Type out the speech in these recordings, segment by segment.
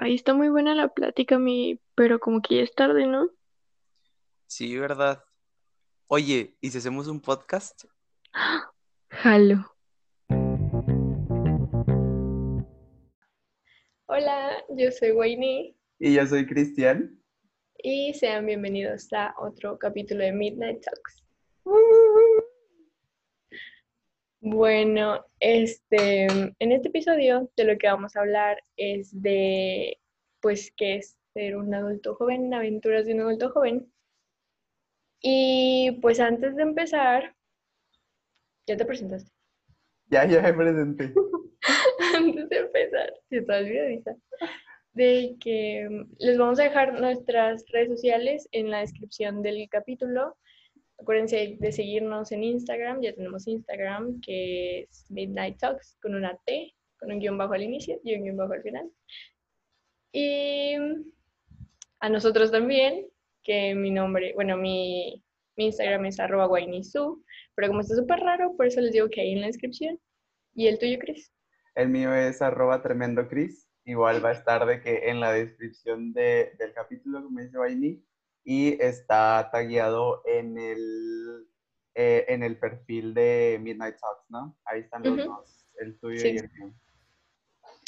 Ahí está muy buena la plática, mi, pero como que ya es tarde, ¿no? Sí, ¿verdad? Oye, ¿y si hacemos un podcast? Jalo. Hola, yo soy Wayne Y yo soy Cristian. y sean bienvenidos a otro capítulo de Midnight Talks. Bueno, este, en este episodio de lo que vamos a hablar es de, pues, qué es ser un adulto joven, aventuras de un adulto joven. Y pues antes de empezar, ya te presentaste. Ya, ya me presenté. antes de empezar, si te olvidadiza, de que mm, les vamos a dejar nuestras redes sociales en la descripción del capítulo. Acuérdense de seguirnos en Instagram, ya tenemos Instagram que es Midnight Talks con una T, con un guion bajo al inicio y un guion bajo al final. Y a nosotros también, que mi nombre, bueno, mi, Instagram es arroba guainisu, pero como está súper raro, por eso les digo que ahí en la descripción. ¿Y el tuyo, Chris? El mío es arroba tremendo Cris. Igual va a estar de que en la descripción de- del capítulo, como dice Vaini, y está tagueado en el, eh, en el perfil de Midnight Talks, ¿no? Ahí están los Ujú. dos, el tuyo Sí. y el mío.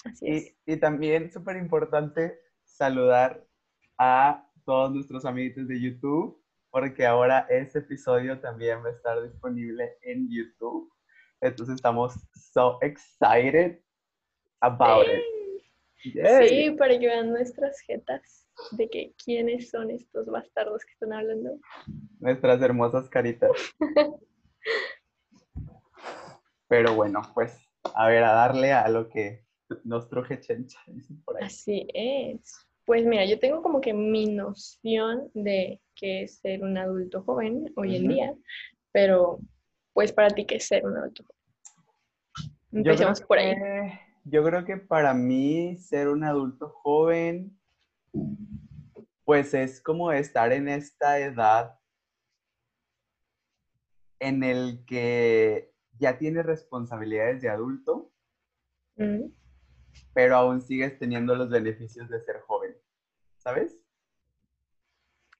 Así es. Y, y también, súper importante, saludar a todos nuestros amiguitos de YouTube, porque ahora este episodio también va a estar disponible en YouTube. Entonces estamos so excited about it. Yay. Sí, para que vean nuestras jetas de que quiénes son estos bastardos que están hablando. Nuestras hermosas caritas. Pero bueno, pues a ver, a darle a lo que nos truje Chencha, dicen por ahí. Así es. Pues mira, yo tengo como que mi noción de qué es ser un adulto joven hoy en día, pero pues para ti, ¿qué es ser un adulto joven? Empecemos por ahí. que- Yo creo que para mí ser un adulto joven, pues es como estar en esta edad en el que ya tienes responsabilidades de adulto, Mm, pero aún sigues teniendo los beneficios de ser joven, ¿sabes?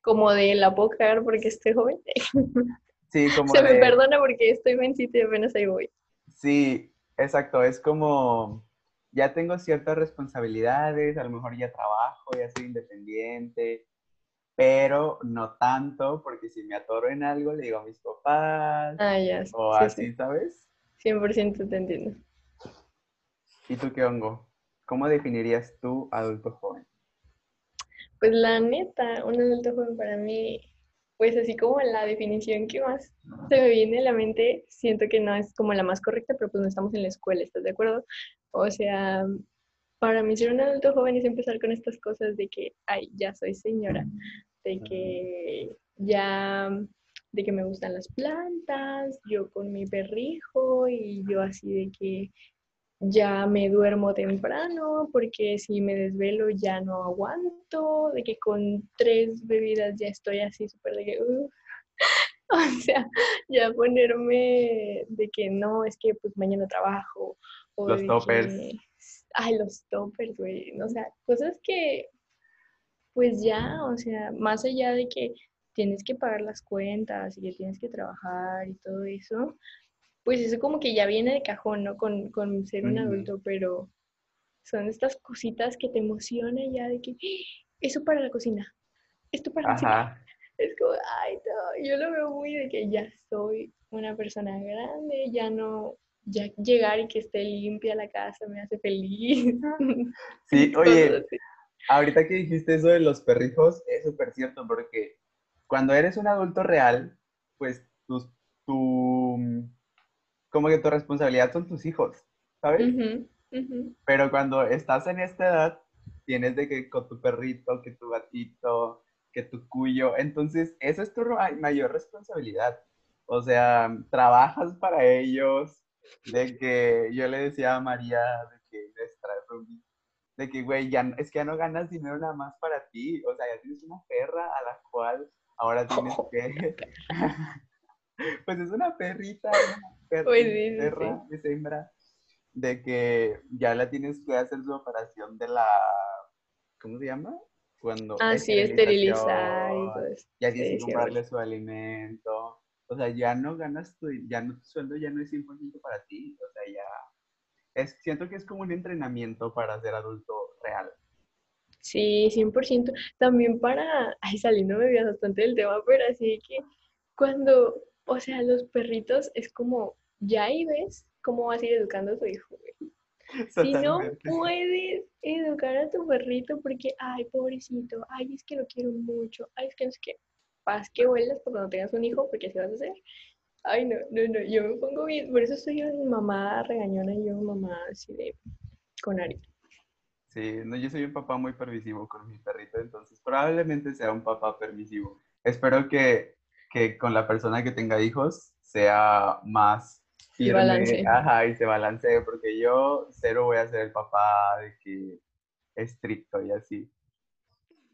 Como de la puedo cagar porque estoy joven. Sí, como Se me perdona porque estoy vencita y apenas ahí voy. Sí, exacto, es como ya tengo ciertas responsabilidades, a lo mejor ya trabajo, ya soy independiente, pero no tanto, porque si me atoro en algo le digo a mis papás Ah, ya. o sí, así, sí. ¿sabes? 100% te entiendo. ¿Y tú qué hongo? ¿Cómo definirías tú adulto joven? Pues la neta, un adulto joven para mí, pues así como la definición que más se me viene a la mente, siento que no es como la más correcta, pero pues no estamos en la escuela, ¿estás de acuerdo? O sea, para mí ser un adulto joven es empezar con estas cosas de que, ay, ya soy señora, de que ya, de que me gustan las plantas, yo con mi perrijo y yo así de que ya me duermo temprano porque si me desvelo ya no aguanto, de que con tres bebidas ya estoy así súper de que, "Ugh". o sea, ya ponerme de que no, es que pues mañana trabajo. Los toppers. ay, los toppers, güey. O sea, cosas que pues ya, o sea, más allá de que tienes que pagar las cuentas y que tienes que trabajar y todo eso, pues eso como que ya viene de cajón, ¿no? Con, con ser un adulto, pero son estas cositas que te emocionan ya de que "Ah, eso para la cocina, esto para la cocina. Es como, ay, no, yo lo veo muy de que ya soy una persona grande, ya no, ya llegar y que esté limpia la casa me hace feliz. sí, oye, ahorita que dijiste eso de los perrijos, es súper cierto, porque cuando eres un adulto real, pues tus, tu, como que tu responsabilidad son tus hijos, ¿sabes? Pero cuando estás en esta edad, tienes de que con tu perrito, que tu gatito, que tu cuyo, entonces esa es tu mayor responsabilidad. O sea, trabajas para ellos, de que yo le decía a María, de que de que, güey, ya, es que ya no ganas dinero nada más para ti, o sea, ya tienes una perra a la cual ahora tienes que, pues es una perrita, una perra, Pues sí, sí, perra, es hembra, de que ya la tienes que hacer su operación de la ¿cómo se llama? Cuando Ah, sí, esterilizar y eso. Ya tienes Sí, que sí, comprarle su alimento. O sea, ya no ganas tu, ya no, tu sueldo ya no es 100% para ti. O sea, ya. Es, siento que es como un entrenamiento para ser adulto real. Sí, 100%. También para, ay, saliéndome bastante del tema, pero así que cuando, o sea, los perritos es como, ya ahí ves cómo vas a ir educando a tu hijo, güey. Si no puedes educar a tu perrito porque, ay, pobrecito, ay, es que lo quiero mucho, ay, es que no sé qué, paz que vuelas por cuando tengas un hijo, porque así vas a hacer. Ay, no, no, no, yo me pongo bien, por eso soy una mamá regañona y yo mamá así de, con Ari. Sí, no, yo soy un papá muy permisivo con mi perrito, entonces probablemente sea un papá permisivo. Espero que, que con la persona que tenga hijos sea más firme, balance. ajá, y se balancee, porque yo cero voy a ser el papá de que estricto y así.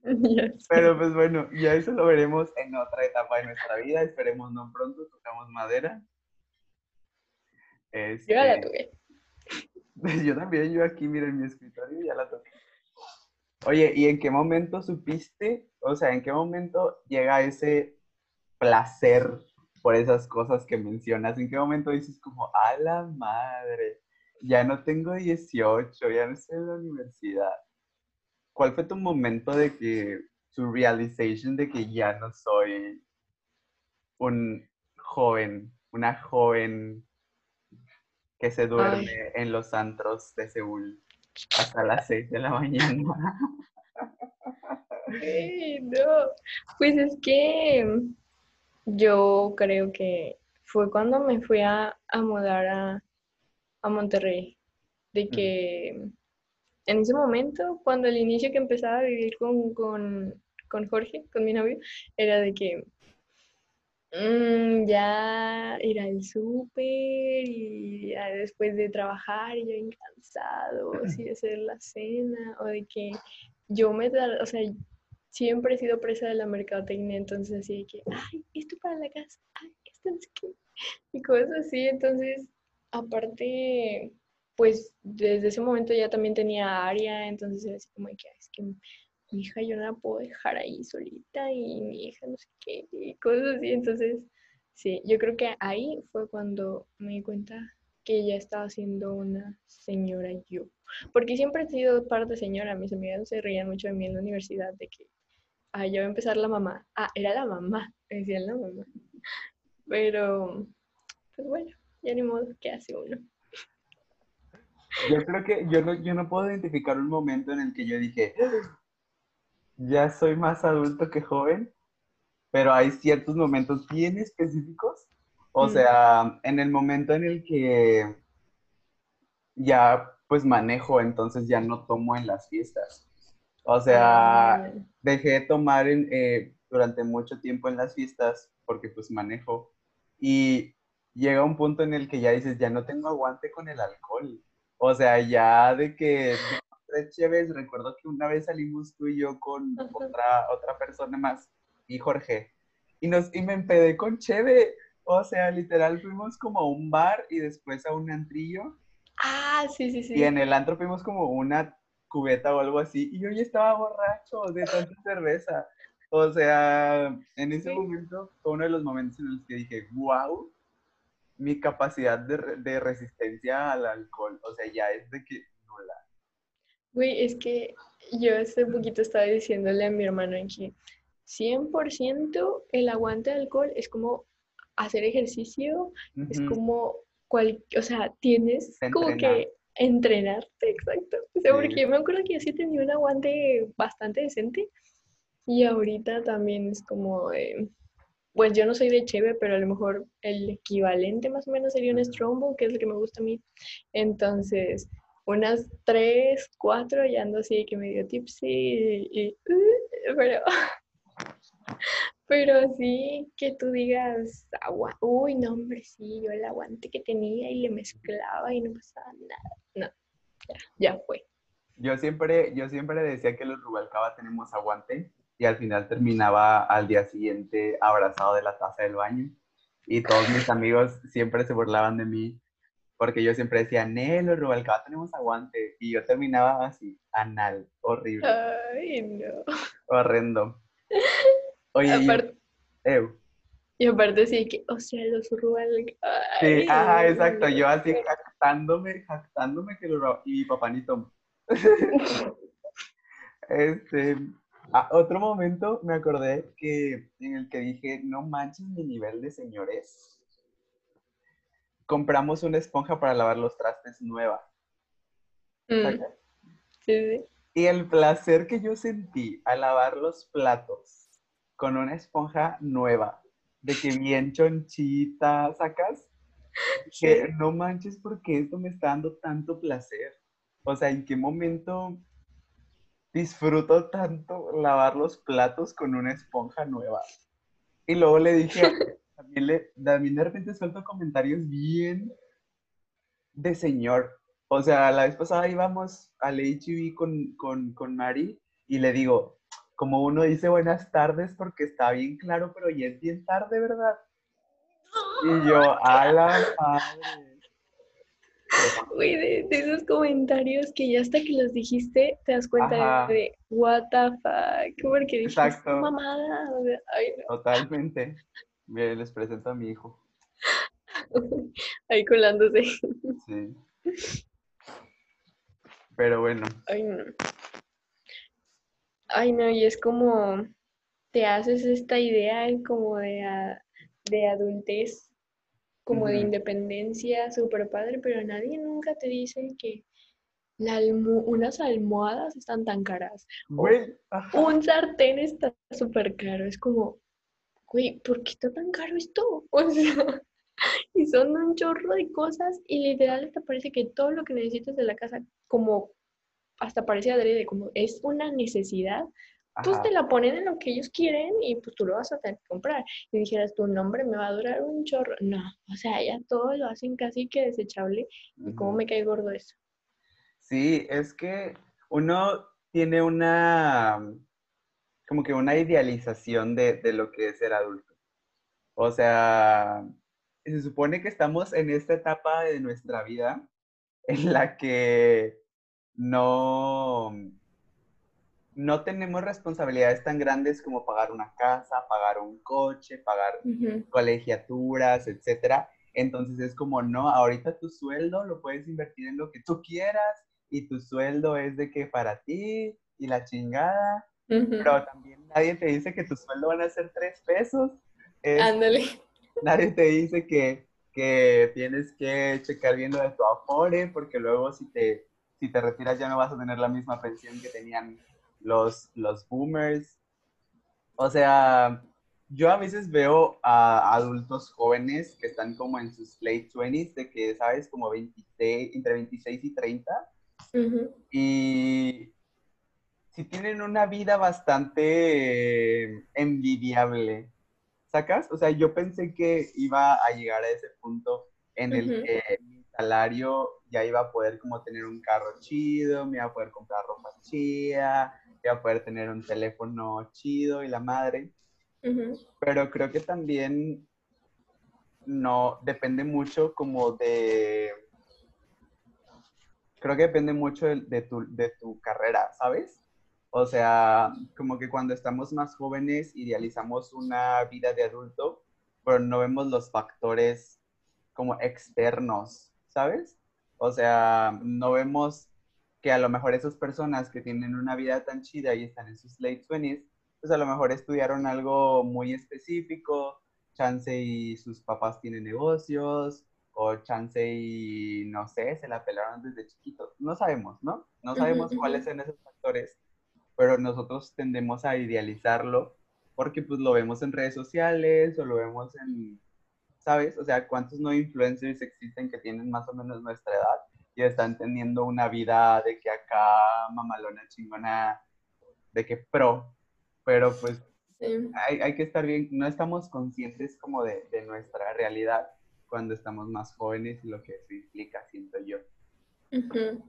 Pero pues bueno, ya eso lo veremos en otra etapa de nuestra vida, esperemos no pronto, tocamos madera. Yo ya la Este. Yo también, yo aquí, mira, en mi escritorio ya la toqué. Oye, ¿y en qué momento supiste? O sea, ¿en qué momento llega ese placer por esas cosas que mencionas? ¿En qué momento dices como, a la madre, ya no tengo 18, ya no estoy en la universidad? ¿Cuál fue tu momento de que, tu realization de que ya no soy un joven, una joven que se duerme en los antros de Seúl hasta las 6 de la mañana. Ay, no. Pues es que yo creo que fue cuando me fui a, a mudar a, a Monterrey. De que en ese momento, cuando al inicio que empezaba a vivir con, con, con Jorge, con mi novio, era de que mm, ya ir al súper y ya después de trabajar y yo cansado, así hacer la cena, o de que yo me, o sea, siempre he sido presa de la mercadotecnia, entonces así de que, ay, esto para la casa, ay, esto sé qué, y cosas así, entonces, aparte, pues desde ese momento ya también tenía área, entonces era así como que, "Ay, es que mi hija yo no la puedo dejar ahí solita y mi hija no sé qué, y cosas así, entonces, sí, yo creo que ahí fue cuando me di cuenta que ya estaba siendo una señora yo. Porque siempre he sido parte señora. Mis amigas se reían mucho de mí en la universidad de que, ah, ya va a empezar la mamá. Ah, era la mamá, me decían la mamá. Pero, pues bueno, ya ni modo, ¿qué hace uno? Yo creo que yo no, yo no puedo identificar un momento en el que yo dije, ya soy más adulto que joven, pero hay ciertos momentos bien específicos. O Mm. sea, en el momento en el que ya pues manejo, entonces ya no tomo en las fiestas. O sea, dejé de tomar en, eh, durante mucho tiempo en las fiestas porque pues manejo y llega un punto en el que ya dices, ya no tengo aguante con el alcohol. O sea, ya de que tres chéves, recuerdo que una vez salimos tú y yo con otra, otra persona más y Jorge y, nos, y me empedé con cheve. O sea, literal fuimos como a un bar y después a un antrillo ah, sí, sí, sí. y en el antro fuimos como una cubeta o algo así, y yo ya estaba borracho de tanta cerveza. O sea, en ese Sí. momento fue uno de los momentos en los que dije, wow, mi capacidad de, de resistencia al alcohol, o sea, ya es de que nula. Güey, es que yo hace poquito estaba diciéndole a mi hermano en que 100% el aguante de alcohol es como hacer ejercicio, es Ujú. como, cual, o sea, tienes como Entrenar. que entrenarte, exacto. O sea, Sí. porque yo me acuerdo que yo sí tenía un aguante bastante decente y ahorita también es como, de- pues yo no soy de cheve, pero a lo mejor el equivalente más o menos sería un. Strongbow, que es el que me gusta a mí. Entonces, unas tres, cuatro, ya ando así que medio tipsy y, y, uh, pero, pero sí que tú digas, agua, uy, no, hombre, sí, yo el aguante que tenía y le mezclaba y no pasaba nada. No, ya, ya fue. Yo siempre, yo siempre decía que los Rubalcaba tenemos aguante y al final terminaba al día siguiente abrazado de la taza del baño y todos mis amigos siempre se burlaban de mí porque yo siempre decía, Nelo, Rubalcaba tenemos aguante, y yo terminaba así, anal, horrible, Ay, no. horrendo. Oye, y- Aparte, Ew. y aparte sí que, o sea, los Rubalcaba. Sí, ajá, exacto, yo así jactándome, jactándome que lo y papá ni tomó. Este, a otro momento me acordé que en el que dije, no manches mi nivel de señores. Compramos una esponja para lavar los trastes nueva. Mm, sí. Y el placer que yo sentí al lavar los platos con una esponja nueva, de que bien chonchita, ¿sacas? Que no manches porque esto me está dando tanto placer. O sea, ¿en qué momento disfruto tanto lavar los platos con una esponja nueva? Y luego le dije, también, le, también de repente suelto comentarios bien de señor. O sea, la vez pasada íbamos al HEB con, con, con Mari y le digo, como uno dice buenas tardes porque está bien claro, pero ya es bien tarde, ¿verdad? Y yo, a la madre. Güey, de, de esos comentarios que ya hasta que los dijiste te das cuenta Ajá. de what the fuck, porque dijiste Exacto. mamada, o sea, ay Totalmente. Les presento a mi hijo. ahí colándose, Sí. Pero bueno, ay no, ay no, y es como te haces esta idea como de, de adultez, como de independencia, súper padre, pero nadie nunca te dice que la almo- unas almohadas están tan caras. güey, un sartén está súper caro. Es como, güey, ¿por qué está tan caro esto? O sea, y son un chorro de cosas y literal te parece que todo lo que necesitas de la casa, como hasta parece adrede, como es una necesidad, pues Ajá. te la ponen en lo que ellos quieren y pues tú lo vas a tener que comprar. Y dijeras, tu nombre me va a durar un chorro. No, o sea, ya todo lo hacen casi que desechable. Y cómo me cae gordo eso. Sí, es que uno tiene una, como que una idealización de, de lo que es ser adulto. O sea, se supone que estamos en esta etapa de nuestra vida en la que no, no tenemos responsabilidades tan grandes como pagar una casa, pagar un coche, pagar colegiaturas, etcétera. Entonces es como, no, ahorita tu sueldo lo puedes invertir en lo que tú quieras y tu sueldo es de que para ti y la chingada, pero también nadie te dice que tu sueldo van a ser tres pesos. Es- Ándale. nadie te dice que, que tienes que checar bien lo de tu Afore, porque luego si te, si te retiras ya no vas a tener la misma pensión que tenían los, los boomers. O sea, yo a veces veo a adultos jóvenes que están como en sus late 20s, de que, ¿sabes? Como 26, entre 26 y 30, Ujú. y si tienen una vida bastante envidiable, ¿sacas? O sea, yo pensé que iba a llegar a ese punto en el que mi salario ya iba a poder como tener un carro chido, me iba a poder comprar ropa chida, a poder tener un teléfono chido y la madre, pero creo que también no depende mucho como de creo que depende mucho de, de tu, de tu carrera, ¿sabes? O sea, como que cuando estamos más jóvenes idealizamos una vida de adulto, pero no vemos los factores como externos, ¿sabes? O sea, no vemos que a lo mejor esas personas que tienen una vida tan chida y están en sus late 20s, pues a lo mejor estudiaron algo muy específico, chance y sus papás tienen negocios, o chance y no sé, se la pelaron desde chiquitos. No sabemos, ¿no? No sabemos ujú. cuáles son esos factores, pero nosotros tendemos a idealizarlo porque pues lo vemos en redes sociales o lo vemos en, ¿sabes? O sea, ¿cuántos no influencers existen que tienen más o menos nuestra edad y están teniendo una vida de que acá mamalona chingona, de que pro, pero pues Sí. hay, hay que estar bien, no estamos conscientes como de, de nuestra realidad cuando estamos más jóvenes y lo que eso implica, siento yo. Ujú.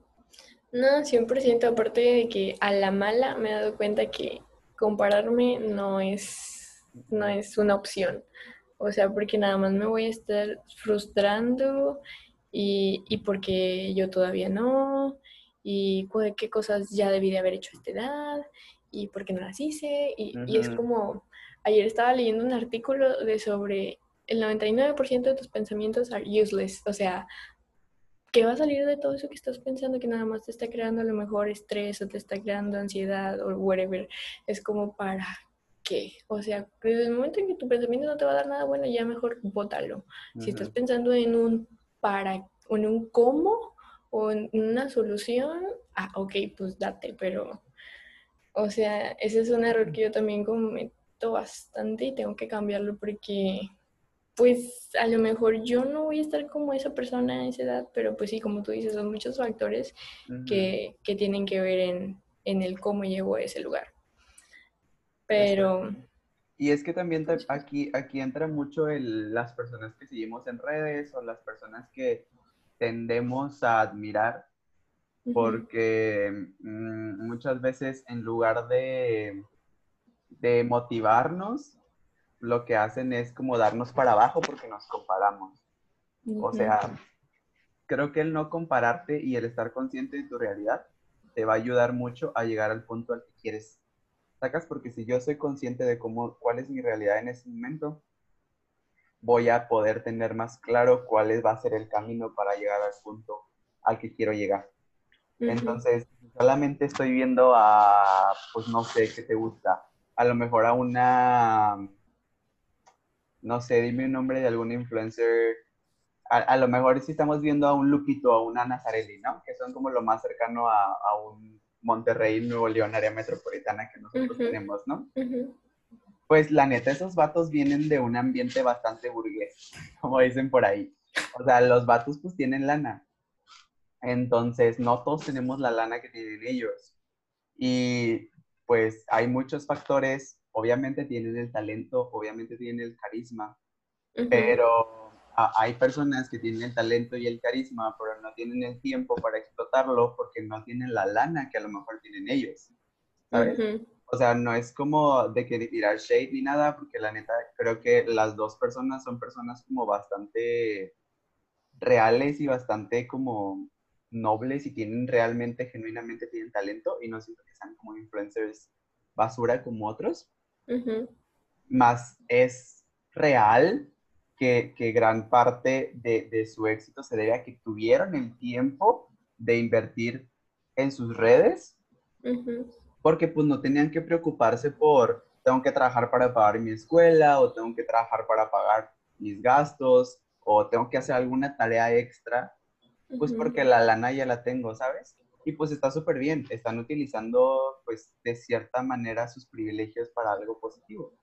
No, 100%, aparte de que a la mala me he dado cuenta que compararme no es, no es una opción. O sea, porque nada más me voy a estar frustrando y, y por qué yo todavía no, y qué cosas ya debí de haber hecho a esta edad, y por qué no las hice, y, y es como, ayer estaba leyendo un artículo de sobre el 99% de tus pensamientos are useless, o sea, ¿qué va a salir de todo eso que estás pensando que nada más te está creando a lo mejor estrés o te está creando ansiedad o whatever? Es como para qué? O sea, desde el momento en que tu pensamiento no te va a dar nada bueno, ya mejor bótalo. Si estás pensando en un para, un cómo o una solución, ah, ok, pues date, pero, o sea, ese es un error que yo también cometo bastante y tengo que cambiarlo porque pues a lo mejor yo no voy a estar como esa persona a esa edad, pero pues sí, como tú dices, son muchos factores que, que tienen que ver en, en el cómo llego a ese lugar. Pero, Y es que también te- aquí, aquí entra mucho el, las personas que seguimos en redes o las personas que tendemos a admirar, porque mm, muchas veces en lugar de, de motivarnos, lo que hacen es como darnos para abajo porque nos comparamos. O sea, creo que el no compararte y el estar consciente de tu realidad te va a ayudar mucho a llegar al punto al que quieres. ¿Sacas? Porque si yo soy consciente de cómo, cuál es mi realidad en ese momento, voy a poder tener más claro cuál va a ser el camino para llegar al punto al que quiero llegar. Entonces, solamente estoy viendo a, pues no sé, ¿qué te gusta? A lo mejor a una, no sé, dime un nombre de algún influencer. A, a lo mejor si estamos viendo a un Lupito, a una Nazarelli, ¿no? Que son como lo más cercano a, a un Monterrey, Nuevo León, área metropolitana que nosotros Ujú. tenemos, ¿no? ujú, Pues la neta, esos vatos vienen de un ambiente bastante burgués, como dicen por ahí. O sea, los vatos pues tienen lana. Entonces, no todos tenemos la lana que tienen ellos. Y pues hay muchos factores, obviamente tienen el talento, obviamente tienen el carisma, ujú, pero a- hay personas que tienen el talento y el carisma, pero no tienen el tiempo para explotarlo porque no tienen la lana que a lo mejor tienen ellos. ¿Sabes? ujú, O sea, no es como de que tirar shade ni nada, porque la neta creo que las dos personas son personas como bastante reales y bastante como nobles y tienen realmente, genuinamente tienen talento y no siento que sean como influencers basura como otros. ujú, Más es real que, que gran parte de, de su éxito se debe a que tuvieron el tiempo de invertir en sus redes porque pues no tenían que preocuparse por tengo que trabajar para pagar mi escuela o tengo que trabajar para pagar mis gastos o tengo que hacer alguna tarea extra, pues porque la lana ya la tengo, ¿sabes? Y pues está súper bien, están utilizando pues de cierta manera sus privilegios para algo positivo,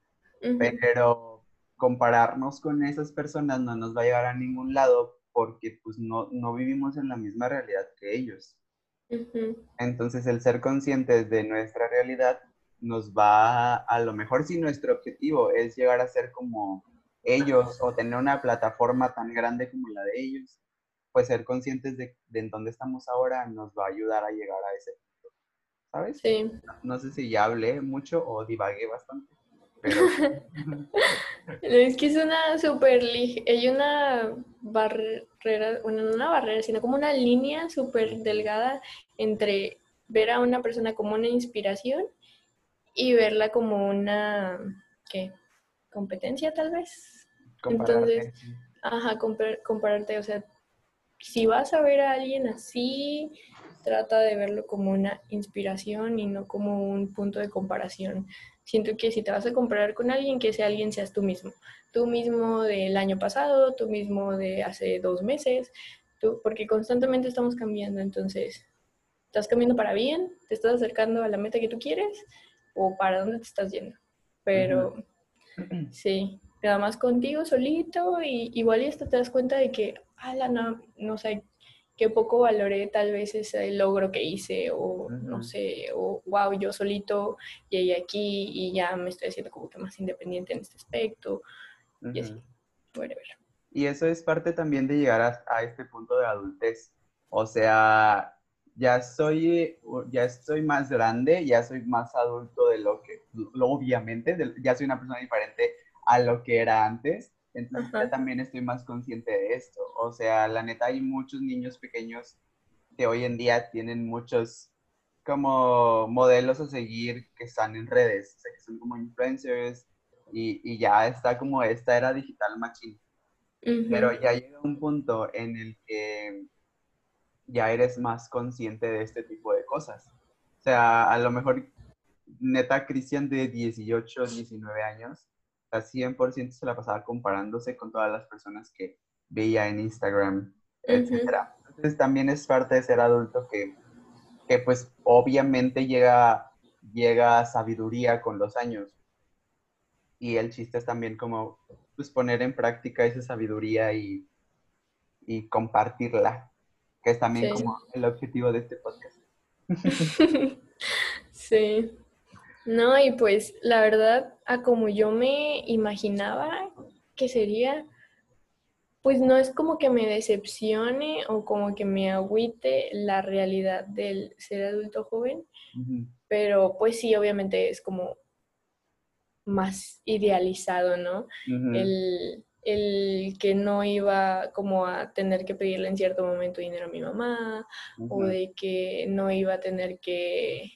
pero compararnos con esas personas no nos va a llevar a ningún lado porque pues no, no vivimos en la misma realidad que ellos. Entonces, el ser conscientes de nuestra realidad nos va, a, a lo mejor si nuestro objetivo es llegar a ser como ellos o tener una plataforma tan grande como la de ellos, pues ser conscientes de, de en dónde estamos ahora nos va a ayudar a llegar a ese punto, ¿sabes? Sí. No sé si ya hablé mucho o divagué bastante, pero... Es que es una lige- hay una barrera, bueno, no una barrera, sino como una línea súper delgada entre ver a una persona como una inspiración y verla como una, ¿qué? Competencia tal vez. compararte, Entonces, Ajá, compar- compararte, o sea, si vas a ver a alguien así, trata de verlo como una inspiración y no como un punto de comparación. Siento que si te vas a comparar con alguien, que ese alguien seas tú mismo. Tú mismo del año pasado, tú mismo de hace dos meses, tú, porque constantemente estamos cambiando, entonces, ¿estás cambiando para bien? ¿Te estás acercando a la meta que tú quieres? ¿O para dónde te estás yendo? Pero... Sí, nada más contigo solito y igual y hasta te das cuenta de que, ala, no, no sé, que poco valoré tal vez ese logro que hice o no Ujú. sé, o wow, yo solito llegué aquí y ya me estoy haciendo como que más independiente en este aspecto y así, Ujú. whatever. Y eso es parte también de llegar a, a este punto de adultez. O sea, ya soy, ya estoy más grande, ya soy más adulto de lo que, lo- obviamente, de- ya soy una persona diferente a lo que era antes. Entonces Ajá. ya también estoy más consciente de esto. O sea, la neta hay muchos niños pequeños que hoy en día tienen muchos como modelos a seguir que están en redes, o sea, que son como influencers y, y ya está como esta era digital machine. Ujú. Pero ya llega un punto en el que ya eres más consciente de este tipo de cosas. O sea, a lo mejor, neta, Cristian de 18, 19 años, a 100% se la pasaba comparándose con todas las personas que veía en Instagram, etcétera. Entonces también es parte de ser adulto que, que pues obviamente llega, llega sabiduría con los años. Y el chiste es también como pues poner en práctica esa sabiduría y, y compartirla, que es también Sí. como el objetivo de este podcast. Sí. No, y pues la verdad, a como yo me imaginaba que sería, pues no es como que me decepcione o como que me agüite la realidad del ser adulto joven, pero pues sí, obviamente es como más idealizado, ¿no? el, el que no iba como a tener que pedirle en cierto momento dinero a mi mamá, o de que no iba a tener que,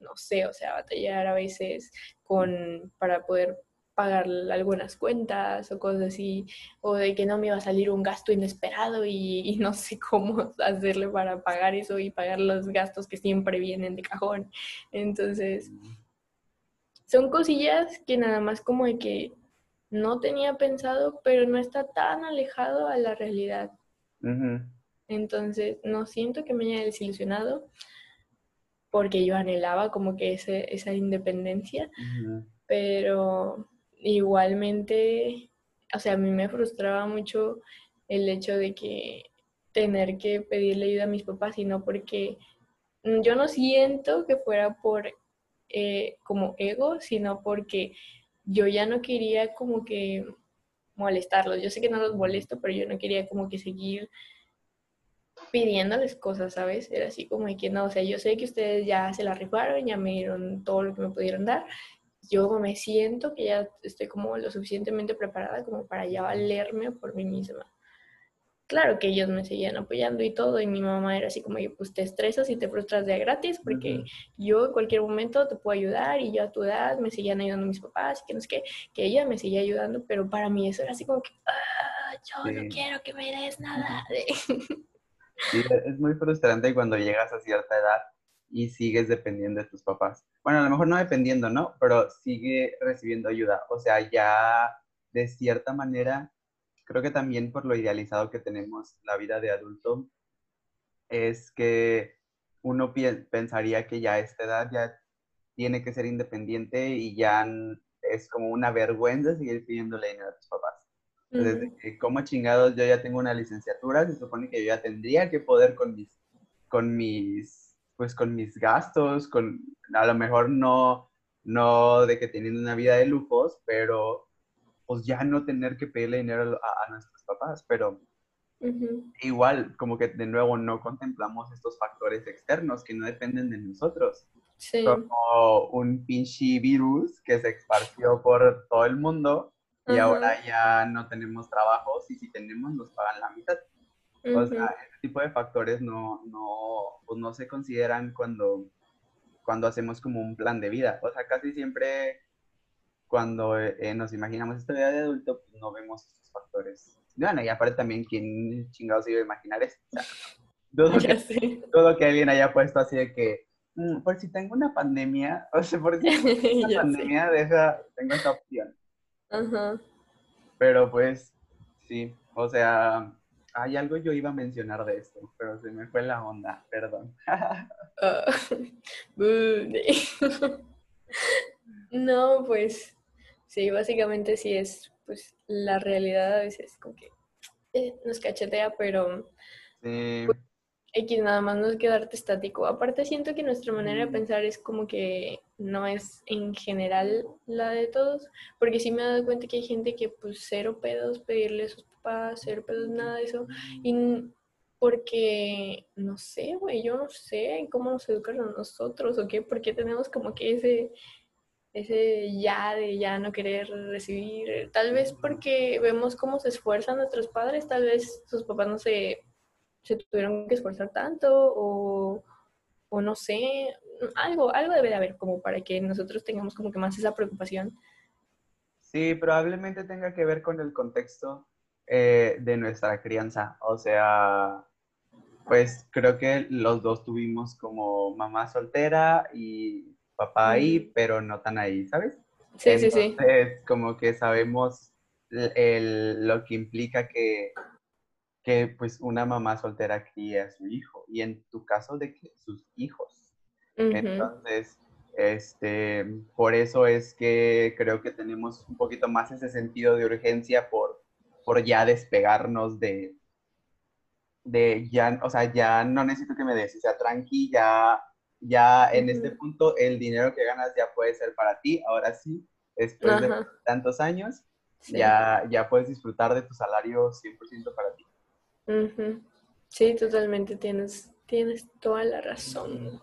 no sé, o sea, batallar a veces con, para poder pagar algunas cuentas o cosas así, o de que no me iba a salir un gasto inesperado y, y no sé cómo hacerle para pagar eso y pagar los gastos que siempre vienen de cajón. Entonces, son cosillas que nada más como de que no tenía pensado, pero no está tan alejado a la realidad. Entonces, no siento que me haya desilusionado porque yo anhelaba como que ese, esa independencia, pero igualmente, o sea, a mí me frustraba mucho el hecho de que tener que pedirle ayuda a mis papás y no porque mm, yo no siento que fuera por eh, como ego, sino porque yo ya no quería como que molestarlos. Yo sé que no los molesto, pero yo no quería como que seguir pidiéndoles cosas, ¿sabes? Era así como de que no, o sea, yo sé que ustedes ya se la rifaron, ya me dieron todo lo que me pudieron dar. Yo me siento que ya estoy como lo suficientemente preparada como para ya valerme por mí misma. Claro que ellos me seguían apoyando y todo, y mi mamá era así como, que, pues te estresas y te frustras de gratis, porque ujú. yo en cualquier momento te puedo ayudar, y yo a tu edad me seguían ayudando mis papás, y que no sé qué, que ella me seguía ayudando, pero para mí eso era así como que, "Ah, yo no Sí. quiero que me des nada. Sí, es muy frustrante cuando llegas a cierta edad y sigues dependiendo de tus papás. Bueno, a lo mejor no dependiendo, ¿no? Pero sigue recibiendo ayuda. O sea, ya de cierta manera, creo que también por lo idealizado que tenemos la vida de adulto, es que uno pensaría que ya a esta edad ya tiene que ser independiente y ya es como una vergüenza seguir pidiéndole dinero a tus papás. Que como chingados yo ya tengo una licenciatura, se supone que yo ya tendría que poder con mis, con mis, pues con mis gastos, con, a lo mejor no, no de que teniendo una vida de lujos, pero pues ya no tener que pedirle dinero a, a nuestros papás, pero Ujú. igual como que de nuevo no contemplamos estos factores externos que no dependen de nosotros, Sí. como un pinche virus que se esparció por todo el mundo y ahora ya no tenemos trabajos y si tenemos nos pagan la mitad. O sea, este tipo de factores no, no, pues no se consideran cuando, cuando hacemos como un plan de vida. O sea, casi siempre cuando eh, nos imaginamos esta vida de adulto, pues no vemos estos factores. Bueno, y aparte también, ¿quién chingados iba a imaginar esto? O sea, dudo Ya que, sé. dudo que alguien haya puesto así de que, "Mm, por si tengo una pandemia, o sea, por si tengo una sé. pandemia, deja, tengo esta opción. Ajá. Pero pues, sí, o sea, hay algo yo iba a mencionar de esto, pero se me fue la onda, perdón. No, pues sí, básicamente sí es, pues la realidad a veces como que eh, nos cachetea, pero Sí, X nada más no es quedarte estático. Aparte siento que nuestra manera de Mm. pensar es como que no es en general la de todos, porque sí me he dado cuenta que hay gente que pues cero pedos pedirle a sus papás, cero pedos nada de eso, y porque no sé, güey, yo no sé cómo nos educan a nosotros o qué, porque tenemos como que ese ese ya de ya no querer recibir, tal vez porque vemos cómo se esfuerzan nuestros padres, tal vez sus papás no se, se tuvieron que esforzar tanto o, o no sé, algo, algo debe de haber como para que nosotros tengamos como que más esa preocupación. Sí, probablemente tenga que ver con el contexto eh, de nuestra crianza. O sea, pues creo que los dos tuvimos como mamá soltera y papá ahí, pero no tan ahí, ¿sabes? Sí, sí, sí. Entonces, como que sabemos el- el- lo que implica que, que pues una mamá soltera cría a su hijo y en tu caso de que sus hijos. Entonces, este, por eso es que creo que tenemos un poquito más ese sentido de urgencia por, por ya despegarnos de, de ya, o sea, ya no necesito que me des, o sea, tranqui, ya, ya en este punto el dinero que ganas ya puede ser para ti, ahora sí, después de tantos años, Sí. ya, ya puedes disfrutar de tu salario 100% para ti. Sí, totalmente, tienes, tienes toda la razón.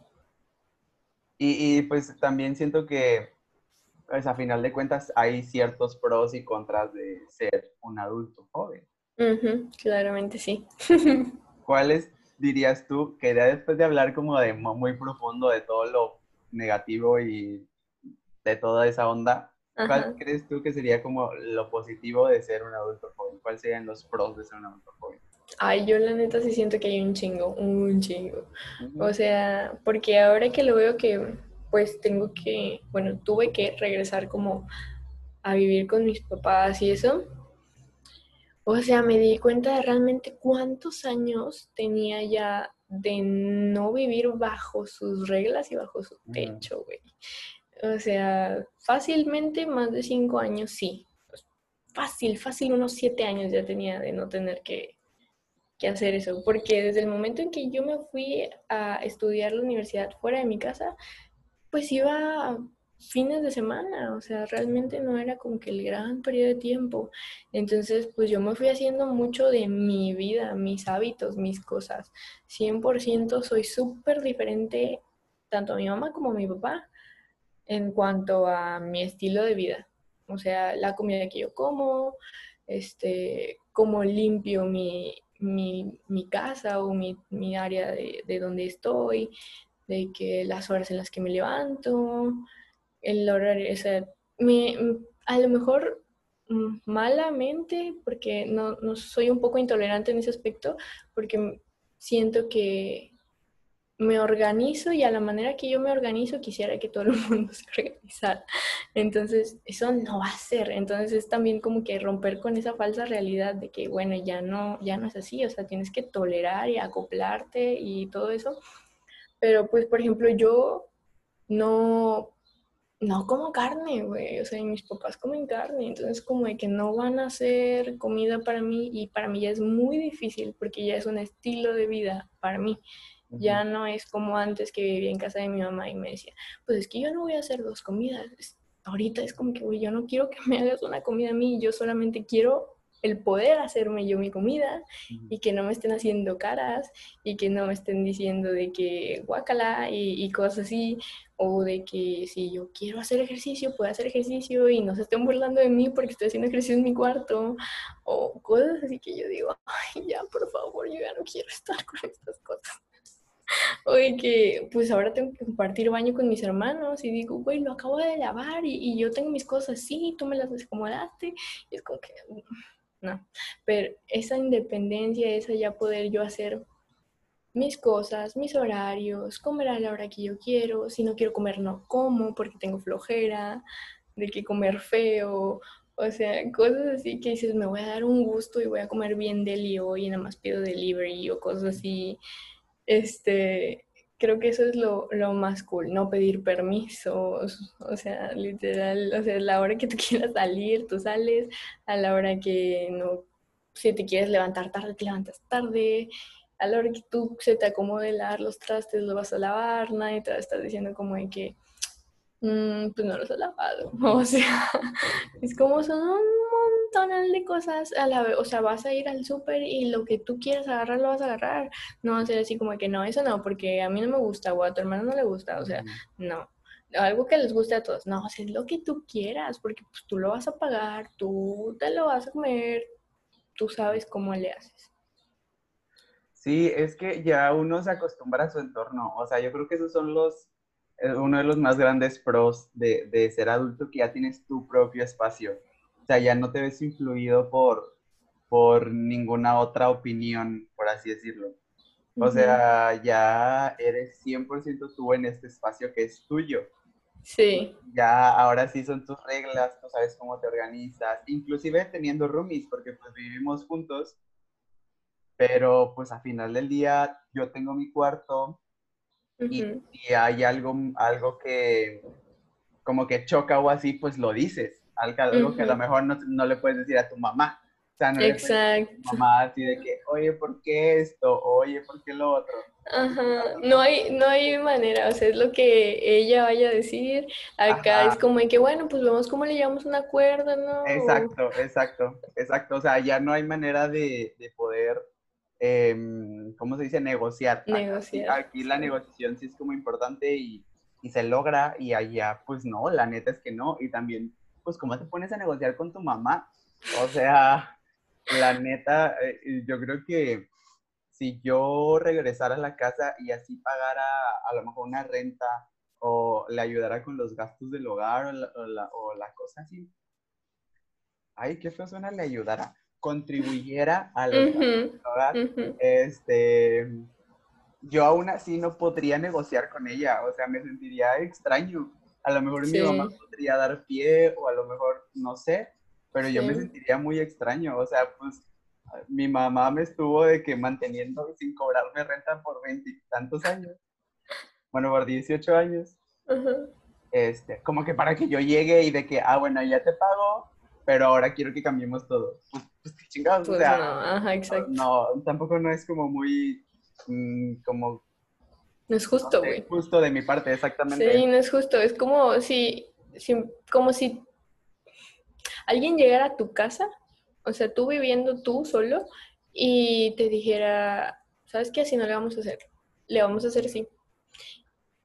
Y, y, pues también siento que, pues a final de cuentas, hay ciertos pros y contras de ser un adulto joven. Ujú, Claramente sí. ¿Cuáles dirías tú que ya después de hablar como de muy profundo de todo lo negativo y de toda esa onda, Ajá. ¿cuál crees tú que sería como lo positivo de ser un adulto joven? ¿Cuáles serían los pros de ser un adulto joven? Ay, yo la neta sí siento que hay un chingo, un chingo. O sea, porque ahora que lo veo que pues tengo que, bueno, tuve que regresar como a vivir con mis papás y eso. O sea, me di cuenta de realmente cuántos años tenía ya de no vivir bajo sus reglas y bajo su techo, güey. O sea, fácilmente más de cinco años, sí. Fácil, fácil, unos siete años ya tenía de no tener que, que hacer eso. Porque desde el momento en que yo me fui a estudiar la universidad fuera de mi casa, pues iba fines de semana, o sea, realmente no era como que el gran periodo de tiempo. Entonces, pues yo me fui haciendo mucho de mi vida, mis hábitos, mis cosas. 100% soy súper diferente, tanto a mi mamá como a mi papá, en cuanto a mi estilo de vida. O sea, la comida que yo como, este, cómo limpio mi, mi, mi casa o mi, mi área de, de donde estoy, de que las horas en las que me levanto, el horario, o sea, me, a lo mejor malamente, porque no, no soy un poco intolerante en ese aspecto, porque siento que me organizo y a la manera que yo me organizo quisiera que todo el mundo se organizara. Entonces, eso no va a ser. Entonces, es también como que romper con esa falsa realidad de que, bueno, ya no, ya no es así. O sea, tienes que tolerar y acoplarte y todo eso. Pero, pues, por ejemplo, yo no, no como carne, güey. O sea, mis papás comen carne. Entonces, como de que no van a hacer comida para mí y para mí ya es muy difícil porque ya es un estilo de vida para mí. Ya no es como antes que vivía en casa de mi mamá y me decía, pues es que yo no voy a hacer dos comidas. Ahorita es como que, güey, yo no quiero que me hagas una comida a mí, yo solamente quiero el poder hacerme yo mi comida y que no me estén haciendo caras y que no me estén diciendo de que guácala y, y cosas así, o de que si yo quiero hacer ejercicio, puedo hacer ejercicio y no se estén burlando de mí porque estoy haciendo ejercicio en mi cuarto, o cosas así que yo digo, ay, ya, por favor, yo ya no quiero estar con estas cosas. Oye, que pues ahora tengo que compartir baño con mis hermanos y digo, güey, lo acabo de lavar y, yo tengo mis cosas así, tú me las desacomodaste. Y es como que, no. Pero esa independencia, esa ya poder yo hacer mis cosas, mis horarios, comer a la hora que yo quiero, si no quiero comer no como porque tengo flojera, de que comer feo, o sea, cosas así que dices, me voy a dar un gusto y voy a comer bien deli hoy y nada más pido delivery o cosas así. Este, creo que eso es lo, lo más cool, no pedir permisos, o sea, literal, o sea, a la hora que tú quieras salir, tú sales, a la hora que no, si te quieres levantar tarde, te levantas tarde, a la hora que tú se te acomode lavar los trastes, los vas a lavar, nadie te va a estar diciendo como de que, "Mm, pues no los has lavado, o sea, es como son montón de cosas a la vez, o sea, vas a ir al súper y lo que tú quieras agarrar lo vas a agarrar, no va a ser así como que no, eso no, porque a mí no me gusta o a tu hermano no le gusta, o sea, no. algo que les guste a todos. No, haz lo que tú quieras, porque pues tú lo vas a pagar, tú te lo vas a comer, tú sabes cómo le haces. Sí, es que ya uno se acostumbra a su entorno. O sea, yo creo que esos son los, eh, uno de los más grandes pros de, de ser adulto, que ya tienes tu propio espacio. O sea, ya no te ves influido por, por ninguna otra opinión, por así decirlo. O sea, ya eres 100% tú en este espacio que es tuyo. Sí. Ya ahora sí son tus reglas, tú sabes cómo te organizas, inclusive teniendo roomies, porque pues vivimos juntos, pero pues a final del día yo tengo mi cuarto y, y hay algo, algo que como que choca o así, pues lo dices, algo que a lo mejor no, no le puedes decir a tu mamá. O sea, no Exacto. mamá así de que, oye, ¿por qué esto? Oye, ¿por qué lo otro? Ajá, no hay, no hay manera, o sea, es lo que ella vaya a decir. Acá es como de que, bueno, pues vemos cómo le llevamos un acuerdo, ¿no? Exacto, exacto, exacto. O sea, ya no hay manera de, de poder, eh, ¿cómo se dice? Negociar. Negociar. Aquí, aquí, la negociación sí es como importante y, y se logra y allá, pues no, la neta es que no. Y también, pues, ¿cómo te pones a negociar con tu mamá? O sea, la neta, eh, yo creo que si yo regresara a la casa y así pagara a lo mejor una renta o le ayudara con los gastos del hogar o la, o la, cosa así, ay, qué feo suena, le ayudara, contribuyera a los gastos del hogar, este, yo aún así no podría negociar con ella, o sea, me sentiría extraño. A lo mejor mi mamá podría dar pie o a lo mejor, no sé, pero yo me sentiría muy extraño, o sea, pues mi mamá me estuvo de que manteniendo sin cobrarme renta por veintitantos años, bueno, por 18 años, este, como que para que yo llegue y de que, ah, bueno, ya te pago, pero ahora quiero que cambiemos todo. Pues, pues qué chingados, pues o sea, no, ajá, exacto. no, tampoco no es como muy, mmm, como... No es justo, güey. No justo de mi parte, exactamente. Sí, no es justo, es como si, si como si alguien llegara a tu casa, o sea, tú viviendo tú solo, y te dijera, ¿sabes qué? Así no le vamos a hacer. Le vamos a hacer así.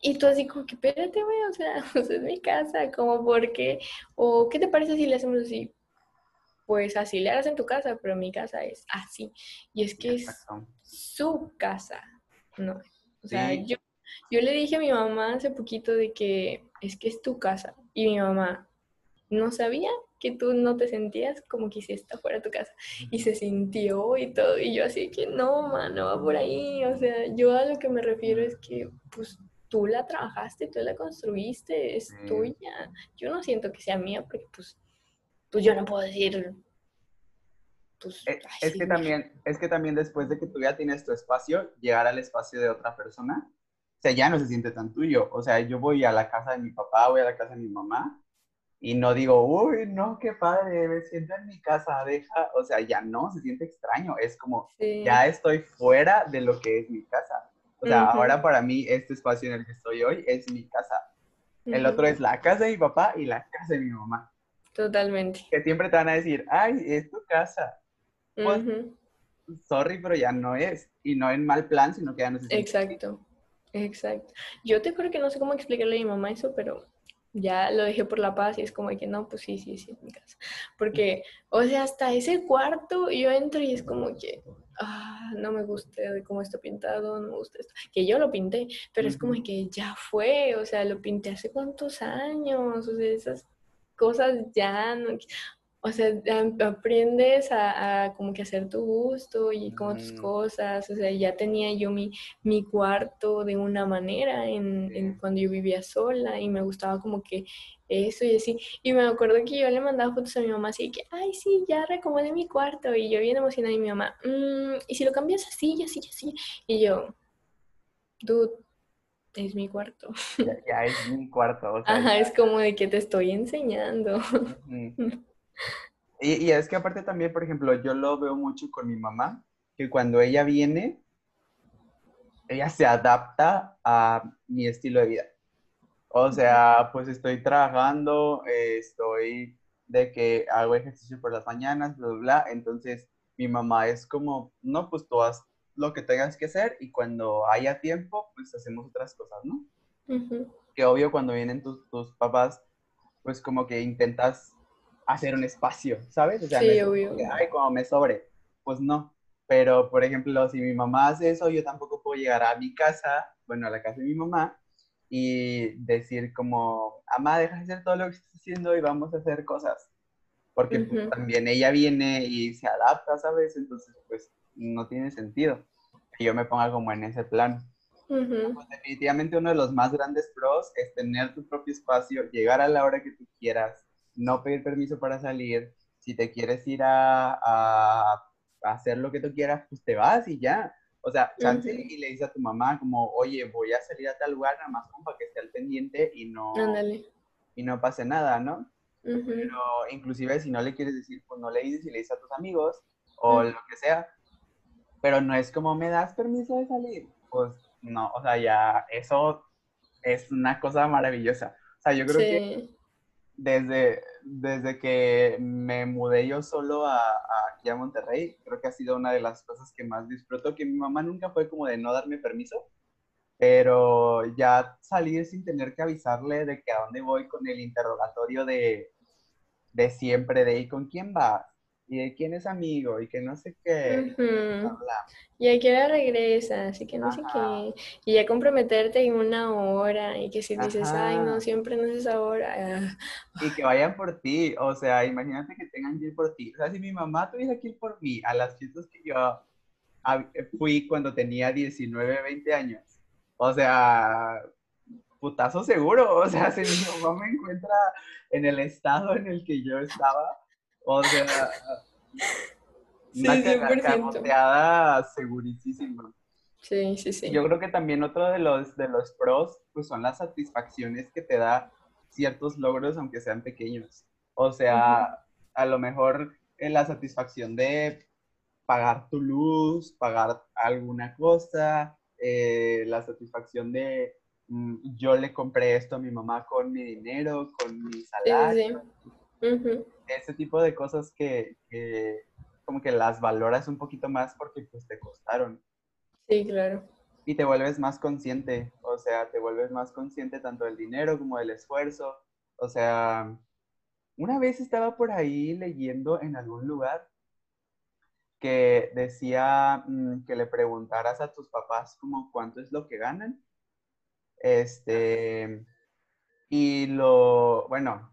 Y tú así como que, espérate, güey, o sea, es mi casa, como porque, o ¿qué te parece si le hacemos así? Pues así le harás en tu casa, pero mi casa es así. Y es que Exacto. es su casa, ¿no? O sea, sí. yo, yo le dije a mi mamá hace poquito de que es que es tu casa. Y mi mamá no sabía que tú no te sentías como que si está fuera de tu casa. Y se sintió y todo. Y yo así que no, mano, va por ahí. O sea, yo a lo que me refiero es que pues tú la trabajaste, tú la construiste, es tuya. Yo no siento que sea mía porque pues, pues yo no puedo decir... Pues, es, ay, es sí, que también, es que también después de que tú ya tienes tu espacio, llegar al espacio de otra persona, o sea, ya no se siente tan tuyo. O sea, yo voy a la casa de mi papá, voy a la casa de mi mamá, y no digo, uy, no, qué padre, me siento en mi casa, deja, o sea, ya no, se siente extraño, es como, sí. ya estoy fuera de lo que es mi casa. O sea, uh -huh. ahora para mí este espacio en el que estoy hoy es mi casa. Uh -huh. El otro es la casa de mi papá y la casa de mi mamá. Totalmente. Que siempre te van a decir, ay, es tu casa. Pues, uh -huh. sorry, pero ya no es. Y no en mal plan, sino que ya no se siente. Exacto, exacto. Yo te juro que no sé cómo explicarle a mi mamá eso, pero ya lo dejé por la paz y es como que no, pues sí, sí, sí, es mi casa. Porque, o sea, hasta ese cuarto yo entro y es como que, ah, no me gusta de cómo está pintado, no me gusta esto. Que yo lo pinté, pero uh -huh. es como que ya fue, o sea, lo pinté hace cuántos años, o sea, esas cosas ya no, o sea, aprendes a, a, como que hacer tu gusto y como tus cosas, o sea, ya tenía yo mi, mi cuarto de una manera en, en, cuando yo vivía sola y me gustaba como que eso y así, y me acuerdo que yo le mandaba fotos a mi mamá así que, ay, sí, ya recomodé mi cuarto, y yo bien emocionada y mi mamá, mmm, y si lo cambias así, y así, y así, y yo, dude, es mi cuarto. Ya, ya es mi cuarto. O sea, Ajá, ya... es como de que te estoy enseñando. Y, y, es que aparte también, por ejemplo, yo lo veo mucho con mi mamá, que cuando ella viene, ella se adapta a mi estilo de vida. O sea, pues estoy trabajando, eh, estoy de que hago ejercicio por las mañanas, bla, bla, bla. Entonces, mi mamá es como, no, pues tú haz lo que tengas que hacer y cuando haya tiempo, pues hacemos otras cosas, ¿no? Uh -huh. que obvio cuando vienen tus, tus papás, pues como que intentas hacer un espacio, ¿sabes? O sea, Sí, no es como obvio. que, ay, como me sobre, pues no. Pero, por ejemplo, si mi mamá hace eso, yo tampoco puedo llegar a mi casa, bueno, a la casa de mi mamá, y decir como, mamá, deja de hacer todo lo que estás haciendo y vamos a hacer cosas. Porque pues, Ujú. también ella viene y se adapta, ¿sabes? Entonces, pues, no tiene sentido que yo me ponga como en ese plan. Pues, definitivamente uno de los más grandes pros es tener tu propio espacio, llegar a la hora que tú quieras, no pedir permiso para salir. Si te quieres ir a, a- a hacer lo que tú quieras, pues te vas y ya. O sea, chance Ujú. y le dices a tu mamá como, oye, voy a salir a tal lugar nada más como para que esté al pendiente y no, Ándale. y no pase nada, ¿no? Ujú. Pero inclusive si no le quieres decir, pues no le dices y le dices a tus amigos o Mm. lo que sea. Pero no es como, ¿me das permiso de salir? Pues no, o sea, ya eso es una cosa maravillosa. O sea, yo creo que. Desde, desde que me mudé yo solo a, a- a Monterrey, creo que ha sido una de las cosas que más disfruto, que mi mamá nunca fue como de no darme permiso, pero ya salir sin tener que avisarle de que a dónde voy con el interrogatorio de, de siempre, de ¿y con quién vas? ¿Y de quién es amigo? Y que no sé qué. y a qué hora regresas, y que no sé qué. Y ya comprometerte en una hora, y que si dices, ay, no, siempre no es esa hora. ah, Y que vayan por ti, o sea, imagínate que tengan que ir por ti. O sea, si mi mamá tuviese que ir por mí a las fiestas que yo hab- fui cuando tenía 19, 20 años, o sea, putazo seguro, o sea, si mi mamá me encuentra en el estado en el que yo estaba, o sea, Sí, una 100%. cagoteada segurísima. Sí, sí, sí. Yo creo que también otro de los, de los pros, pues son las satisfacciones que te da ciertos logros, aunque sean pequeños. O sea, a lo mejor eh, la satisfacción de pagar tu luz, pagar alguna cosa, eh, la satisfacción de mm, yo le compré esto a mi mamá con mi dinero, con mi Sí, sí, ese tipo de cosas que, que como que las valoras un poquito más porque pues te costaron Sí, claro. y te vuelves más consciente, o sea, te vuelves más consciente tanto del dinero como del esfuerzo. O sea, una vez estaba por ahí leyendo en algún lugar que decía mm, que le preguntaras a tus papás como cuánto es lo que ganan. Este, y lo, bueno,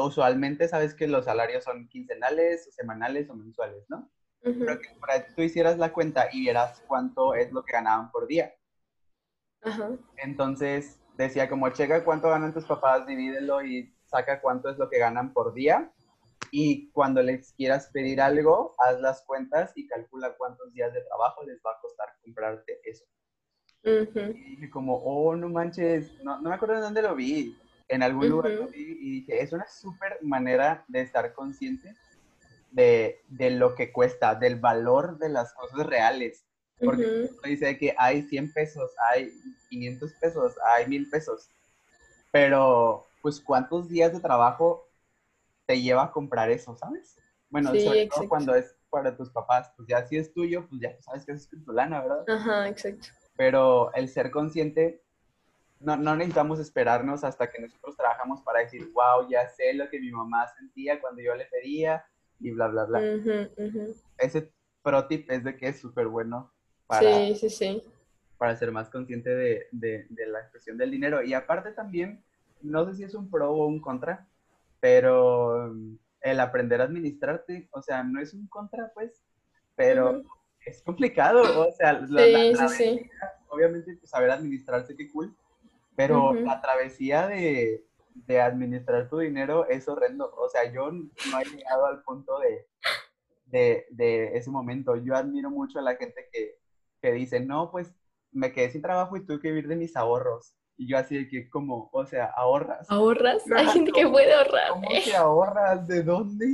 usualmente sabes que los salarios son quincenales, semanales o mensuales, ¿no? Ujú. Pero que por ahí tú hicieras la cuenta y vieras cuánto es lo que ganaban por día. Ajá. Entonces decía como checa cuánto ganan tus papás, divídelo y saca cuánto es lo que ganan por día. Y cuando les quieras pedir algo, haz las cuentas y calcula cuántos días de trabajo les va a costar comprarte eso. Ujú. Y dije como, oh, no manches, no, no me acuerdo de dónde lo vi. En algún lugar lo vi y dije, es una súper manera de estar consciente de, de lo que cuesta, del valor de las cosas reales. Porque Ujú. dice que hay 100 pesos, hay 500 pesos, hay 1000 pesos. Pero, pues, ¿cuántos días de trabajo te lleva a comprar eso, sabes? Bueno, Sí, sobre todo cuando es para tus papás, pues ya si es tuyo, pues ya sabes que es tu lana, ¿verdad? Ajá, exacto. Pero el ser consciente, no, no necesitamos esperarnos hasta que nosotros trabajamos para decir, wow, ya sé lo que mi mamá sentía cuando yo le pedía y bla, bla, bla. Ese pro tip es de que es súper bueno para, Sí, sí, sí. para ser más consciente de, de- de la expresión del dinero. Y aparte también, no sé si es un pro o un contra, pero mm, el aprender a administrarte, o sea, no es un contra, pues, pero es complicado, o sea, la, la sí. obviamente, pues, saber administrarse, qué cool, pero la travesía de, de administrar tu dinero es horrendo, o sea, yo no he llegado al punto de, de, de ese momento. Yo admiro mucho a la gente que, que dice, no, pues me quedé sin trabajo y tuve que vivir de mis ahorros. Y yo así de que, como, o sea, ahorras. ¿Ahorras? Hay gente que ¿cómo- puede ahorrar. ¿Cómo que ahorras? ¿De dónde?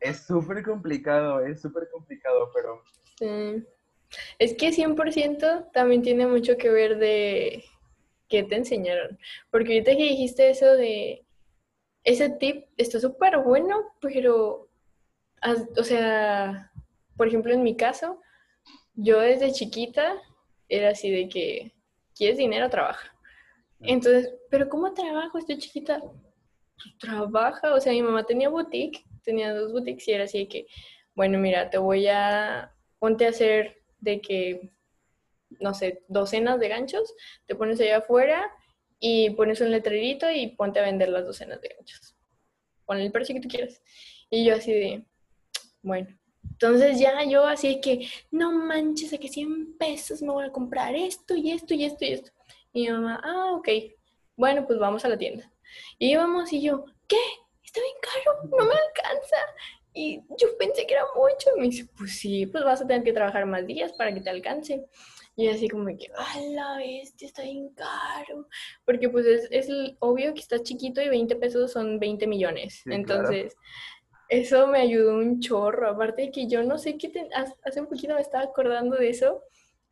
Es súper complicado, es súper complicado, pero Sí. Es que 100% también tiene mucho que ver de qué te enseñaron. Porque ahorita que dijiste eso de ese tip está súper bueno, pero, o sea, por ejemplo, en mi caso, yo desde chiquita era así de que, ¿quieres dinero? Trabaja. Entonces, ¿pero cómo trabajo? Estoy chiquita. Pues trabaja, o sea, mi mamá tenía boutique, tenía dos boutiques y era así de que, bueno, mira, te voy a, ponte a hacer de que, no sé, docenas de ganchos, te pones allá afuera y pones un letrerito y ponte a vender las docenas de ganchos. Pon el precio que tú quieras. Y yo así de, bueno. Entonces ya yo así de que, no manches, a que 100 pesos me voy a comprar esto y esto y esto y esto. Y mi mamá, ah, ok. Bueno, pues vamos a la tienda. Y íbamos y yo, ¿qué? Está bien caro, no me alcanza. Y yo pensé que era mucho. Y me dice, pues sí, pues vas a tener que trabajar más días para que te alcance. Y así como que, a la bestia, está bien caro. Porque pues es, es obvio que estás chiquito y 20 pesos son 20 millones. Sí, Entonces, eso me ayudó un chorro. Aparte de que yo no sé qué, te- hace un poquito me estaba acordando de eso,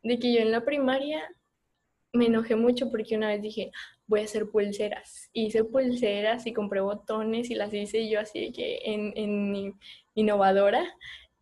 de que yo en la primaria me enojé mucho porque una vez dije, voy a hacer pulseras. Hice pulseras y compré botones y las hice yo así de que en, en innovadora.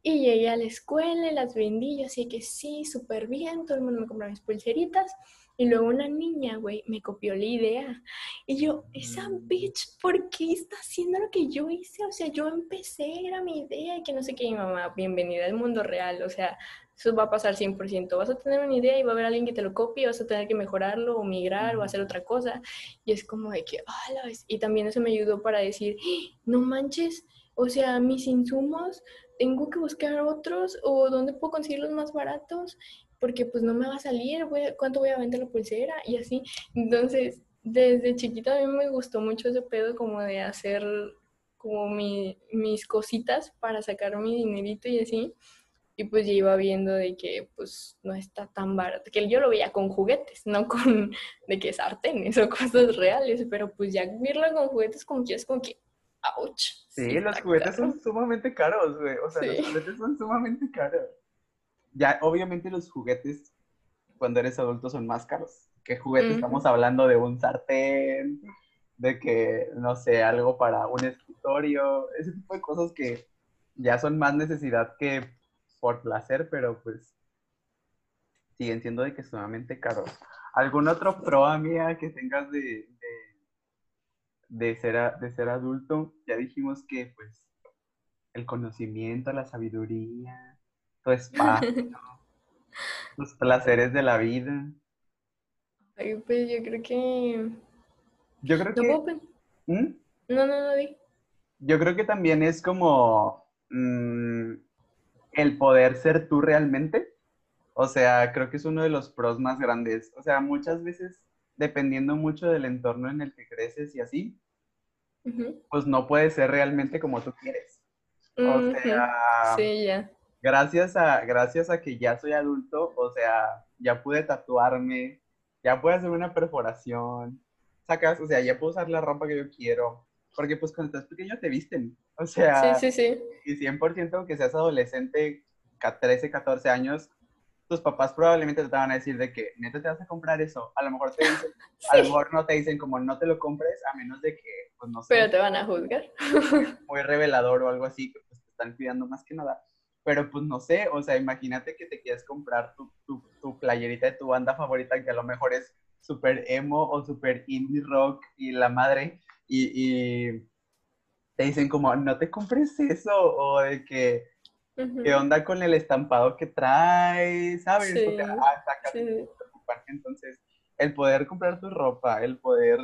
Y llegué a la escuela y las vendí. Yo así que sí, súper bien. Todo el mundo me compró mis pulseritas. Y luego una niña, güey, me copió la idea. Y yo, esa bitch, ¿por qué está haciendo lo que yo hice? O sea, yo empecé, era mi idea y que no sé qué, mi mamá, bienvenida al mundo real. O sea, eso va a pasar 100%. Vas a tener una idea y va a haber alguien que te lo copie, vas a tener que mejorarlo o migrar o hacer otra cosa. Y es como de que, ah, la vez. Y también eso me ayudó para decir, "¡Ah! no manches, o sea, mis insumos, tengo que buscar otros o dónde puedo conseguir los más baratos porque pues no me va a salir, ¿cuánto voy a vender la pulsera? Y así. Entonces, desde chiquita a mí me gustó mucho ese pedo como de hacer como mi- mis cositas para sacar mi dinerito y así. Y pues ya iba viendo de que pues no está tan barato, que yo lo veía con juguetes, no con de que sartenes o cosas reales, pero pues ya verlo con juguetes como que es como que, ouch. Sí, sí los juguetes caro. son sumamente caros, güey. O sea, Sí. los juguetes son sumamente caros. Ya, obviamente los juguetes cuando eres adulto son más caros. ¿Qué juguete Ujú. estamos hablando de un sartén? De que, no sé, algo para un escritorio, ese tipo de cosas que ya son más necesidad que por placer, pero pues siguen siendo de que sumamente caros. ¿Algún otro pro, amiga, que tengas de, de, de ser, a- de ser adulto? Ya dijimos que pues el conocimiento, la sabiduría, tu espacio, los placeres de la vida. Ay, pues yo creo que... Yo creo No que... ¿Mm? No, no, no, di. Yo creo que también es como mm, el poder ser tú realmente. O sea, creo que es uno de los pros más grandes. O sea, muchas veces, dependiendo mucho del entorno en el que creces y así, Pues no puedes ser realmente como tú quieres. O sea, Sí, ya. gracias a, gracias a que ya soy adulto, o sea, ya pude tatuarme, ya puedo hacer una perforación, sacas, o sea, ya puedo usar la ropa que yo quiero, porque pues cuando estás pequeño te visten, o sea, Sí, sí, sí. y 100% que seas adolescente, ca- 13, 14 años, tus papás probablemente te van a decir de que, neta, te vas a comprar eso, a lo mejor te dicen, a lo mejor no te dicen como no te lo compres, a menos de que, pues no sé, Pero te van a juzgar. muy revelador o algo así, que pues te están cuidando más que nada. Pero pues no sé, o sea, imagínate que te quieres comprar tu, tu, tu playerita de tu banda favorita, que a lo mejor es súper emo o súper indie rock y la madre, y, y te dicen como, no te compres eso, o de que, ¿qué onda con el estampado que traes? ¿Sabes? Sí, sea, ah, sácate, sí. Entonces, el poder comprar tu ropa, el poder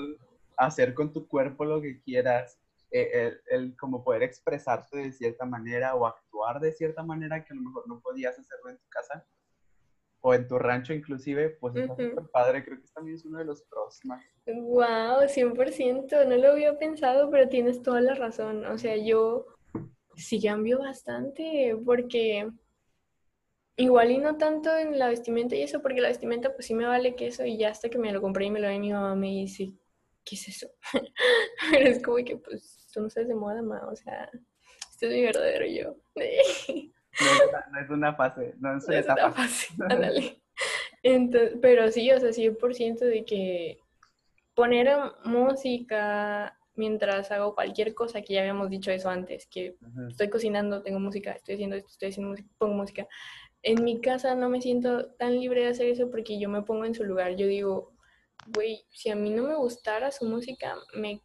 hacer con tu cuerpo lo que quieras, eh, el, el como poder expresarte de cierta manera o actuar de cierta manera que a lo mejor no podías hacerlo en tu casa o en tu rancho inclusive, pues está Ujú. súper padre, creo que también es uno de los pros más. Wow, 100%, no lo había pensado, pero tienes toda la razón. O sea, yo sí cambio bastante porque igual y no tanto en la vestimenta y eso, porque la vestimenta pues sí me vale que eso y ya hasta que me lo compré y me lo ve mi mamá me dice, ¿qué es eso? Pero es como que pues tú no estás de moda, ma, o sea, este es mi verdadero yo. No es una, no es una fase, no es Es una fase, ándale. Entonces, pero sí, o sea, 100% de que poner música mientras hago cualquier cosa, que ya habíamos dicho eso antes, que estoy cocinando, tengo música, estoy haciendo esto, estoy haciendo música, pongo música. En mi casa no me siento tan libre de hacer eso porque yo me pongo en su lugar. Yo digo, güey, si a mí no me gustara su música, me,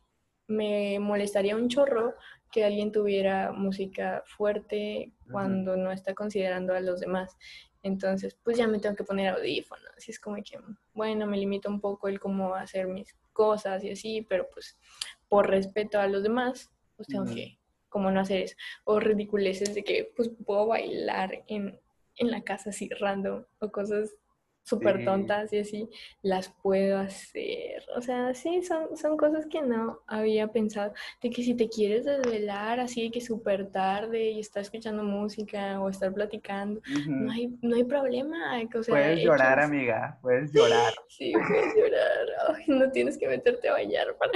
me molestaría un chorro que alguien tuviera música fuerte cuando no está considerando a los demás. Entonces, pues ya me tengo que poner audífonos. Y es como que, bueno, me limita un poco el cómo hacer mis cosas y así, pero pues por respeto a los demás, pues tengo que, como no hacer eso. O ridiculeces de que, pues puedo bailar en, en la casa así random o cosas súper Sí. tontas y así, las puedo hacer. O sea, sí, son, son cosas que no había pensado. De que si te quieres desvelar así, que súper tarde y estar escuchando música o estar platicando, no hay, no hay problema. O sea, Puedes llorar, amiga, puedes llorar. Sí, puedes llorar. Ay, no tienes que meterte a bañar para...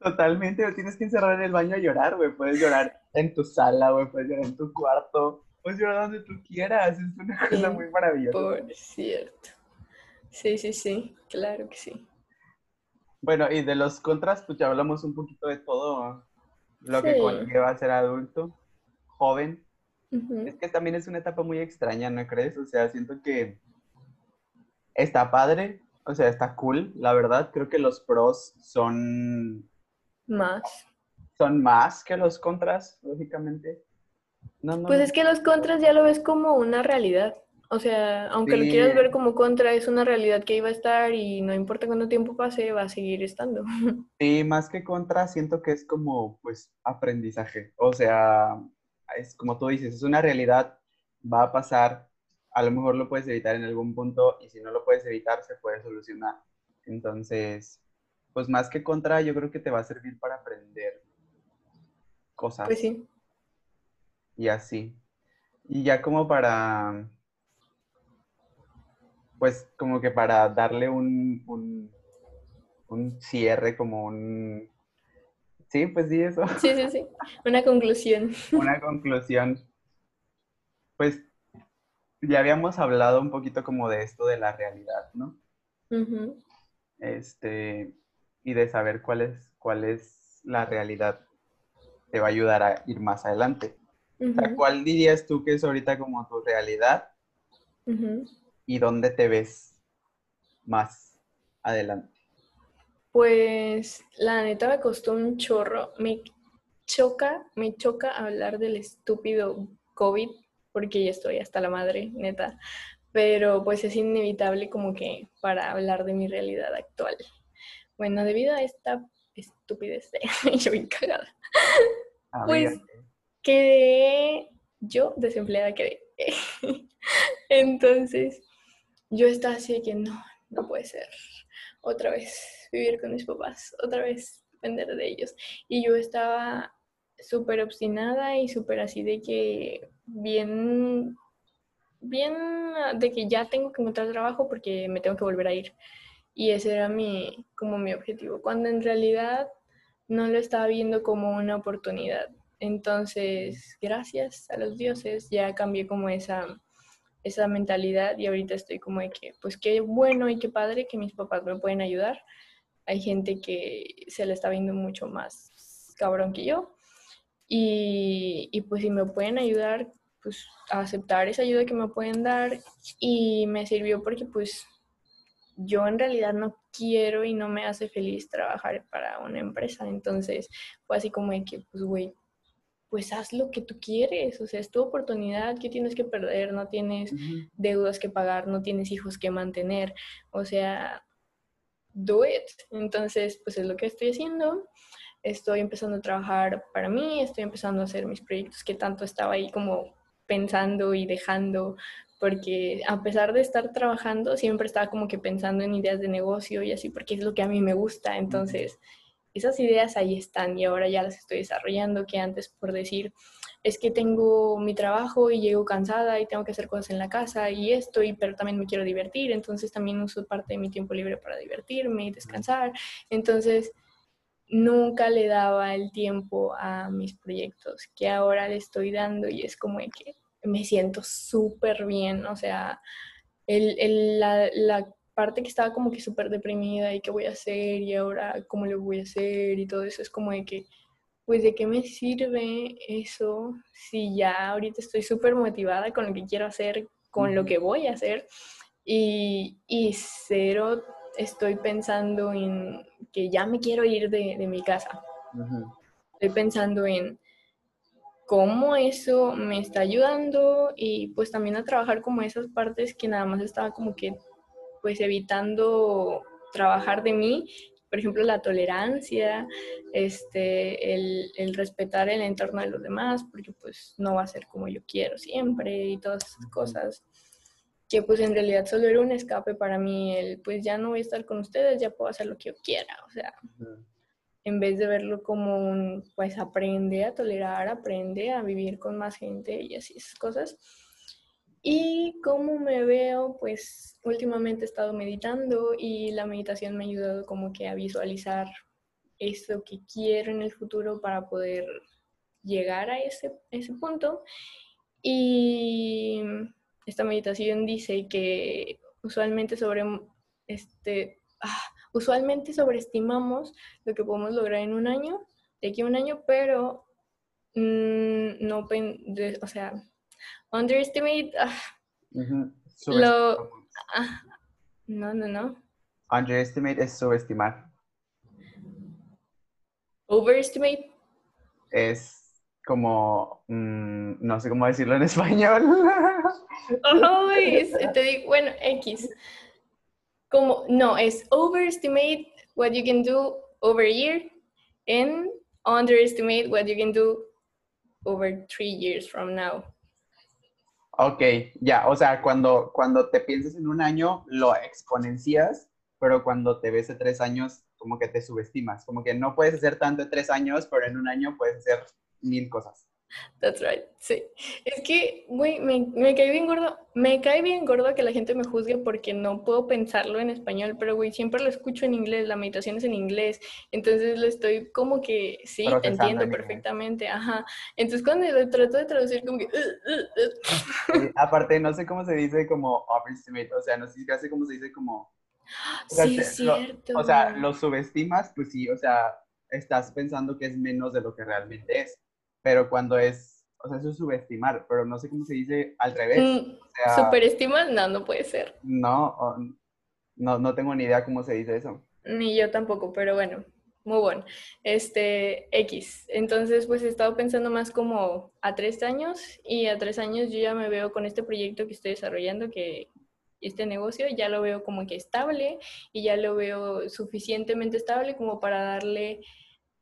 Totalmente, no tienes que encerrar en el baño a llorar, güey. Puedes llorar en tu sala, güey, puedes llorar en tu cuarto, puedes llorar donde tú quieras. Es una cosa Sí, muy maravillosa. Por cierto. Sí, sí, sí, claro que sí. Bueno, y de los contras, pues ya hablamos un poquito de todo lo que Sí. conlleva ser adulto, joven. Es que también es una etapa muy extraña, ¿no crees? O sea, siento que está padre, o sea, está cool, la verdad. Creo que los pros son, Más. son más que los contras, lógicamente. No, no. Pues es que los contras ya lo ves como una realidad. O sea, aunque lo quieras ver como contra, es una realidad que iba a estar y no importa cuánto tiempo pase, va a seguir estando. Sí, más que contra, siento que es como, pues, aprendizaje. O sea, es como tú dices, es una realidad, va a pasar, a lo mejor lo puedes evitar en algún punto y si no lo puedes evitar, se puede solucionar. Entonces, pues más que contra, yo creo que te va a servir para aprender cosas Pues sí. y así. Y ya como para, pues como que para darle un, un, un cierre, como un... Sí, pues sí, eso. Sí, sí, sí. Una conclusión. una conclusión. Pues ya habíamos hablado un poquito como de esto de la realidad, ¿no? Este, y de saber cuál es, cuál es la realidad te va a ayudar a ir más adelante. O sea. ¿cuál dirías tú que es ahorita como tu realidad y dónde te ves más adelante? Pues la neta me costó un chorro. Me choca, me choca hablar del estúpido COVID porque ya estoy hasta la madre, neta. Pero pues es inevitable como que para hablar de mi realidad actual. Bueno, debido a esta estupidez de yo bien cagada, Amiga, Pues, quedé, yo desempleada quedé. Entonces, yo estaba así de que no, no puede ser. Otra vez vivir con mis papás, otra vez depender de ellos. Y yo estaba súper obstinada y súper así de que bien, bien ah, de que ya tengo que encontrar trabajo porque me tengo que volver a ir. Y ese era mi, como mi objetivo, cuando en realidad no lo estaba viendo como una oportunidad. Entonces, gracias a los dioses, ya cambié como esa, esa mentalidad y ahorita estoy como de que, pues qué bueno y qué padre que mis papás me pueden ayudar. Hay gente que se le está viendo mucho más cabrón que yo. Y, y pues si me pueden ayudar, pues a aceptar esa ayuda que me pueden dar. Y me sirvió porque pues yo en realidad no quiero y no me hace feliz trabajar para una empresa. Entonces fue así como de que, pues, güey, pues haz lo que tú quieres. O sea, es tu oportunidad que tienes que perder. No tienes deudas que pagar, no tienes hijos que mantener. O sea, do it. Entonces, pues es lo que estoy haciendo. Estoy empezando a trabajar para mí, estoy empezando a hacer mis proyectos que tanto estaba ahí como pensando y dejando, porque a pesar de estar trabajando, siempre estaba como que pensando en ideas de negocio y así, porque es lo que a mí me gusta. Entonces, esas ideas ahí están y ahora ya las estoy desarrollando, que antes por decir, es que tengo mi trabajo y llego cansada y tengo que hacer cosas en la casa y esto, y, pero también me quiero divertir, entonces también uso parte de mi tiempo libre para divertirme y descansar. Entonces, nunca le daba el tiempo a mis proyectos que ahora le estoy dando y es como que me siento súper bien, o sea, el, el- la, la parte que estaba como que súper deprimida y qué voy a hacer y ahora cómo lo voy a hacer y todo eso es como de que, pues de qué me sirve eso si ya ahorita estoy súper motivada con lo que quiero hacer, con lo que voy a hacer y, y cero estoy pensando en que ya me quiero ir de, de mi casa. Estoy pensando en cómo eso me está ayudando y pues también a trabajar como esas partes que nada más estaba como que pues evitando trabajar de mí, por ejemplo la tolerancia, este, el, el respetar el entorno de los demás, porque pues no va a ser como yo quiero siempre y todas esas cosas que pues en realidad solo era un escape para mí, el pues ya no voy a estar con ustedes, ya puedo hacer lo que yo quiera, o sea, en vez de verlo como un, pues aprende a tolerar, aprende a vivir con más gente y así esas cosas. Y cómo me veo, pues últimamente he estado meditando y la meditación me ha ayudado como que a visualizar eso que quiero en el futuro para poder llegar a ese, ese punto. Y esta meditación dice que usualmente sobre este ah, usualmente sobreestimamos lo que podemos lograr en un año, de aquí a un año, pero mm, no, o sea, underestimate, ah. Lo- ah, no, no, no, Underestimate es subestimar. overestimate, Es como, mm, no sé cómo decirlo en español. Es- te digo, bueno, X, como, no, es overestimate what you can do over a year and underestimate what you can do over three years from now. Ok, ya, o sea, cuando, cuando te piensas en un año, lo exponencias, pero cuando te ves de tres años, como que te subestimas, como que no puedes hacer tanto en tres años, pero en un año puedes hacer mil cosas. That's right, sí. Es que, güey, me, me cae bien gordo, me cae bien gordo que la gente me juzgue porque no puedo pensarlo en español, pero, güey, siempre lo escucho en inglés, la meditación es en inglés, entonces lo estoy como que, sí, te entiendo inglés. perfectamente, ajá. Entonces cuando lo trato de traducir como que... "Uh, uh, uh", Eh, aparte, no sé cómo se dice como overestimate, o sea, no sé si cómo se dice como... O sea, sí, te- lo- cierto. O sea, lo subestimas, pues sí, o sea, estás pensando que es menos de lo que realmente es, pero cuando es, o sea, eso es subestimar, pero no sé cómo se dice al revés, Mm, o sea, ¿Superestimas? No, no puede ser. no, no, no tengo ni idea cómo se dice eso. Ni yo tampoco, pero bueno, muy bueno. Este, X. Entonces, pues he estado pensando más como a tres años y a tres años yo ya me veo con este proyecto que estoy desarrollando, que este negocio ya lo veo como que estable y ya lo veo suficientemente estable como para darle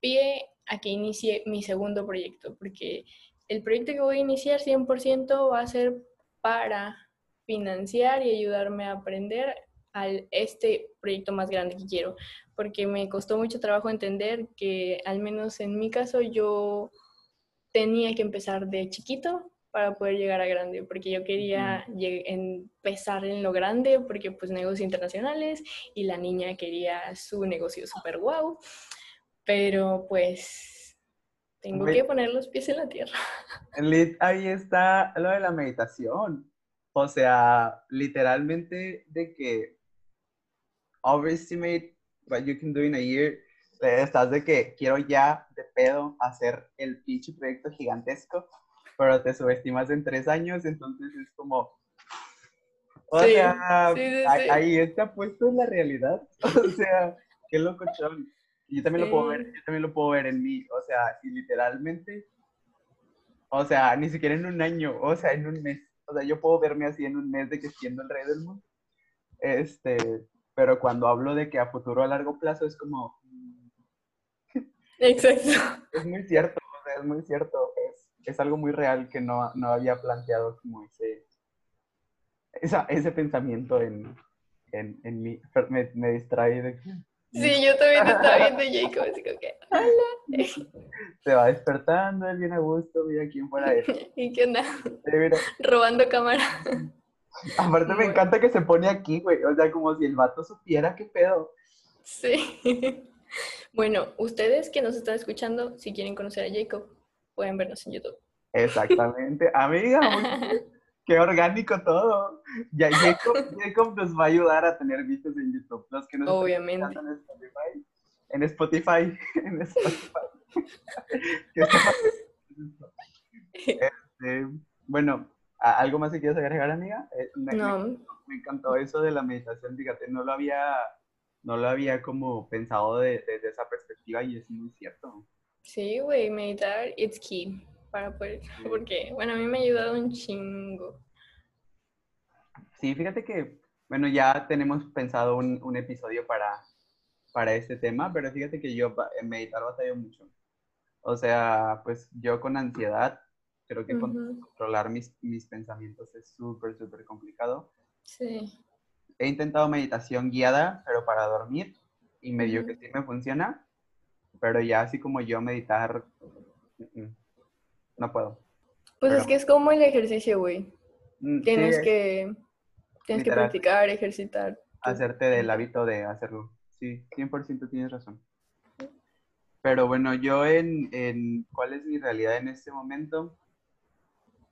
pie a que inicie mi segundo proyecto, porque el proyecto que voy a iniciar 100% va a ser para financiar y ayudarme a aprender al este proyecto más grande que quiero, porque me costó mucho trabajo entender que al menos en mi caso yo tenía que empezar de chiquito para poder llegar a grande, porque yo quería empezar en lo grande, porque pues negocios internacionales y la niña quería su negocio super guau, pero pues tengo que poner los pies en la tierra. Ahí está lo de la meditación. O sea, literalmente de que overestimate what you can do in a year. Estás de que quiero ya de pedo hacer el pinche proyecto gigantesco, pero te subestimas en tres años, entonces es como. O Sí, sea, sí, sí. ahí está puesto en la realidad. O sea, qué locochón. Y yo también lo puedo ver, yo también lo puedo ver en mí. O sea, y literalmente o sea, ni siquiera en un año, o sea, en un mes. O sea, yo puedo verme así en un mes de que siendo el rey del mundo. Este, pero cuando hablo de que a futuro a largo plazo es como, Exacto. es muy cierto, o sea, es muy cierto. Es, es algo muy real que no, no había planteado como ese, esa, ese pensamiento en, en, en mí. Me, me distrae de que Sí, yo también te estaba viendo Jacob, así como que, hola. se va despertando, él viene a gusto, mira quién fuera él. ¿Y qué onda? Robando cámara. Aparte me Bueno. encanta que se pone aquí, güey. O sea, como si el vato supiera qué pedo. Sí. Bueno, ustedes que nos están escuchando, si quieren conocer a Jacob, pueden vernos en YouTube. Exactamente. Amiga, muy- qué orgánico todo. Ya Jacob, Jacob nos va a ayudar a tener vistas en YouTube. Los que nos Obviamente. en Spotify. En Spotify. Este, bueno, ¿a- ¿algo más que quieras agregar, amiga? Eh, me, No, me encantó eso de la meditación. Fíjate, no lo había, no lo había como pensado de- desde esa perspectiva y es muy cierto. Sí, güey, meditar, it's key para poder, porque, bueno, a mí me ha ayudado un chingo. Sí, fíjate que, bueno, ya tenemos pensado un, un episodio para, para este tema, pero fíjate que yo meditar batallo mucho. O sea, pues yo con ansiedad, creo que con- Ujú. controlar mis, mis pensamientos es súper, súper complicado. Sí. He intentado meditación guiada, pero para dormir, y me dio Ujú. que sí me funciona, pero ya así como yo meditar, mm, no puedo. Pues es que es como el ejercicio, güey. Mm, Tienes es que, tienes que practicar, ejercitar. hacerte del hábito de hacerlo. Sí, 100% tienes razón. Pero bueno, yo en, en cuál es mi realidad en este momento,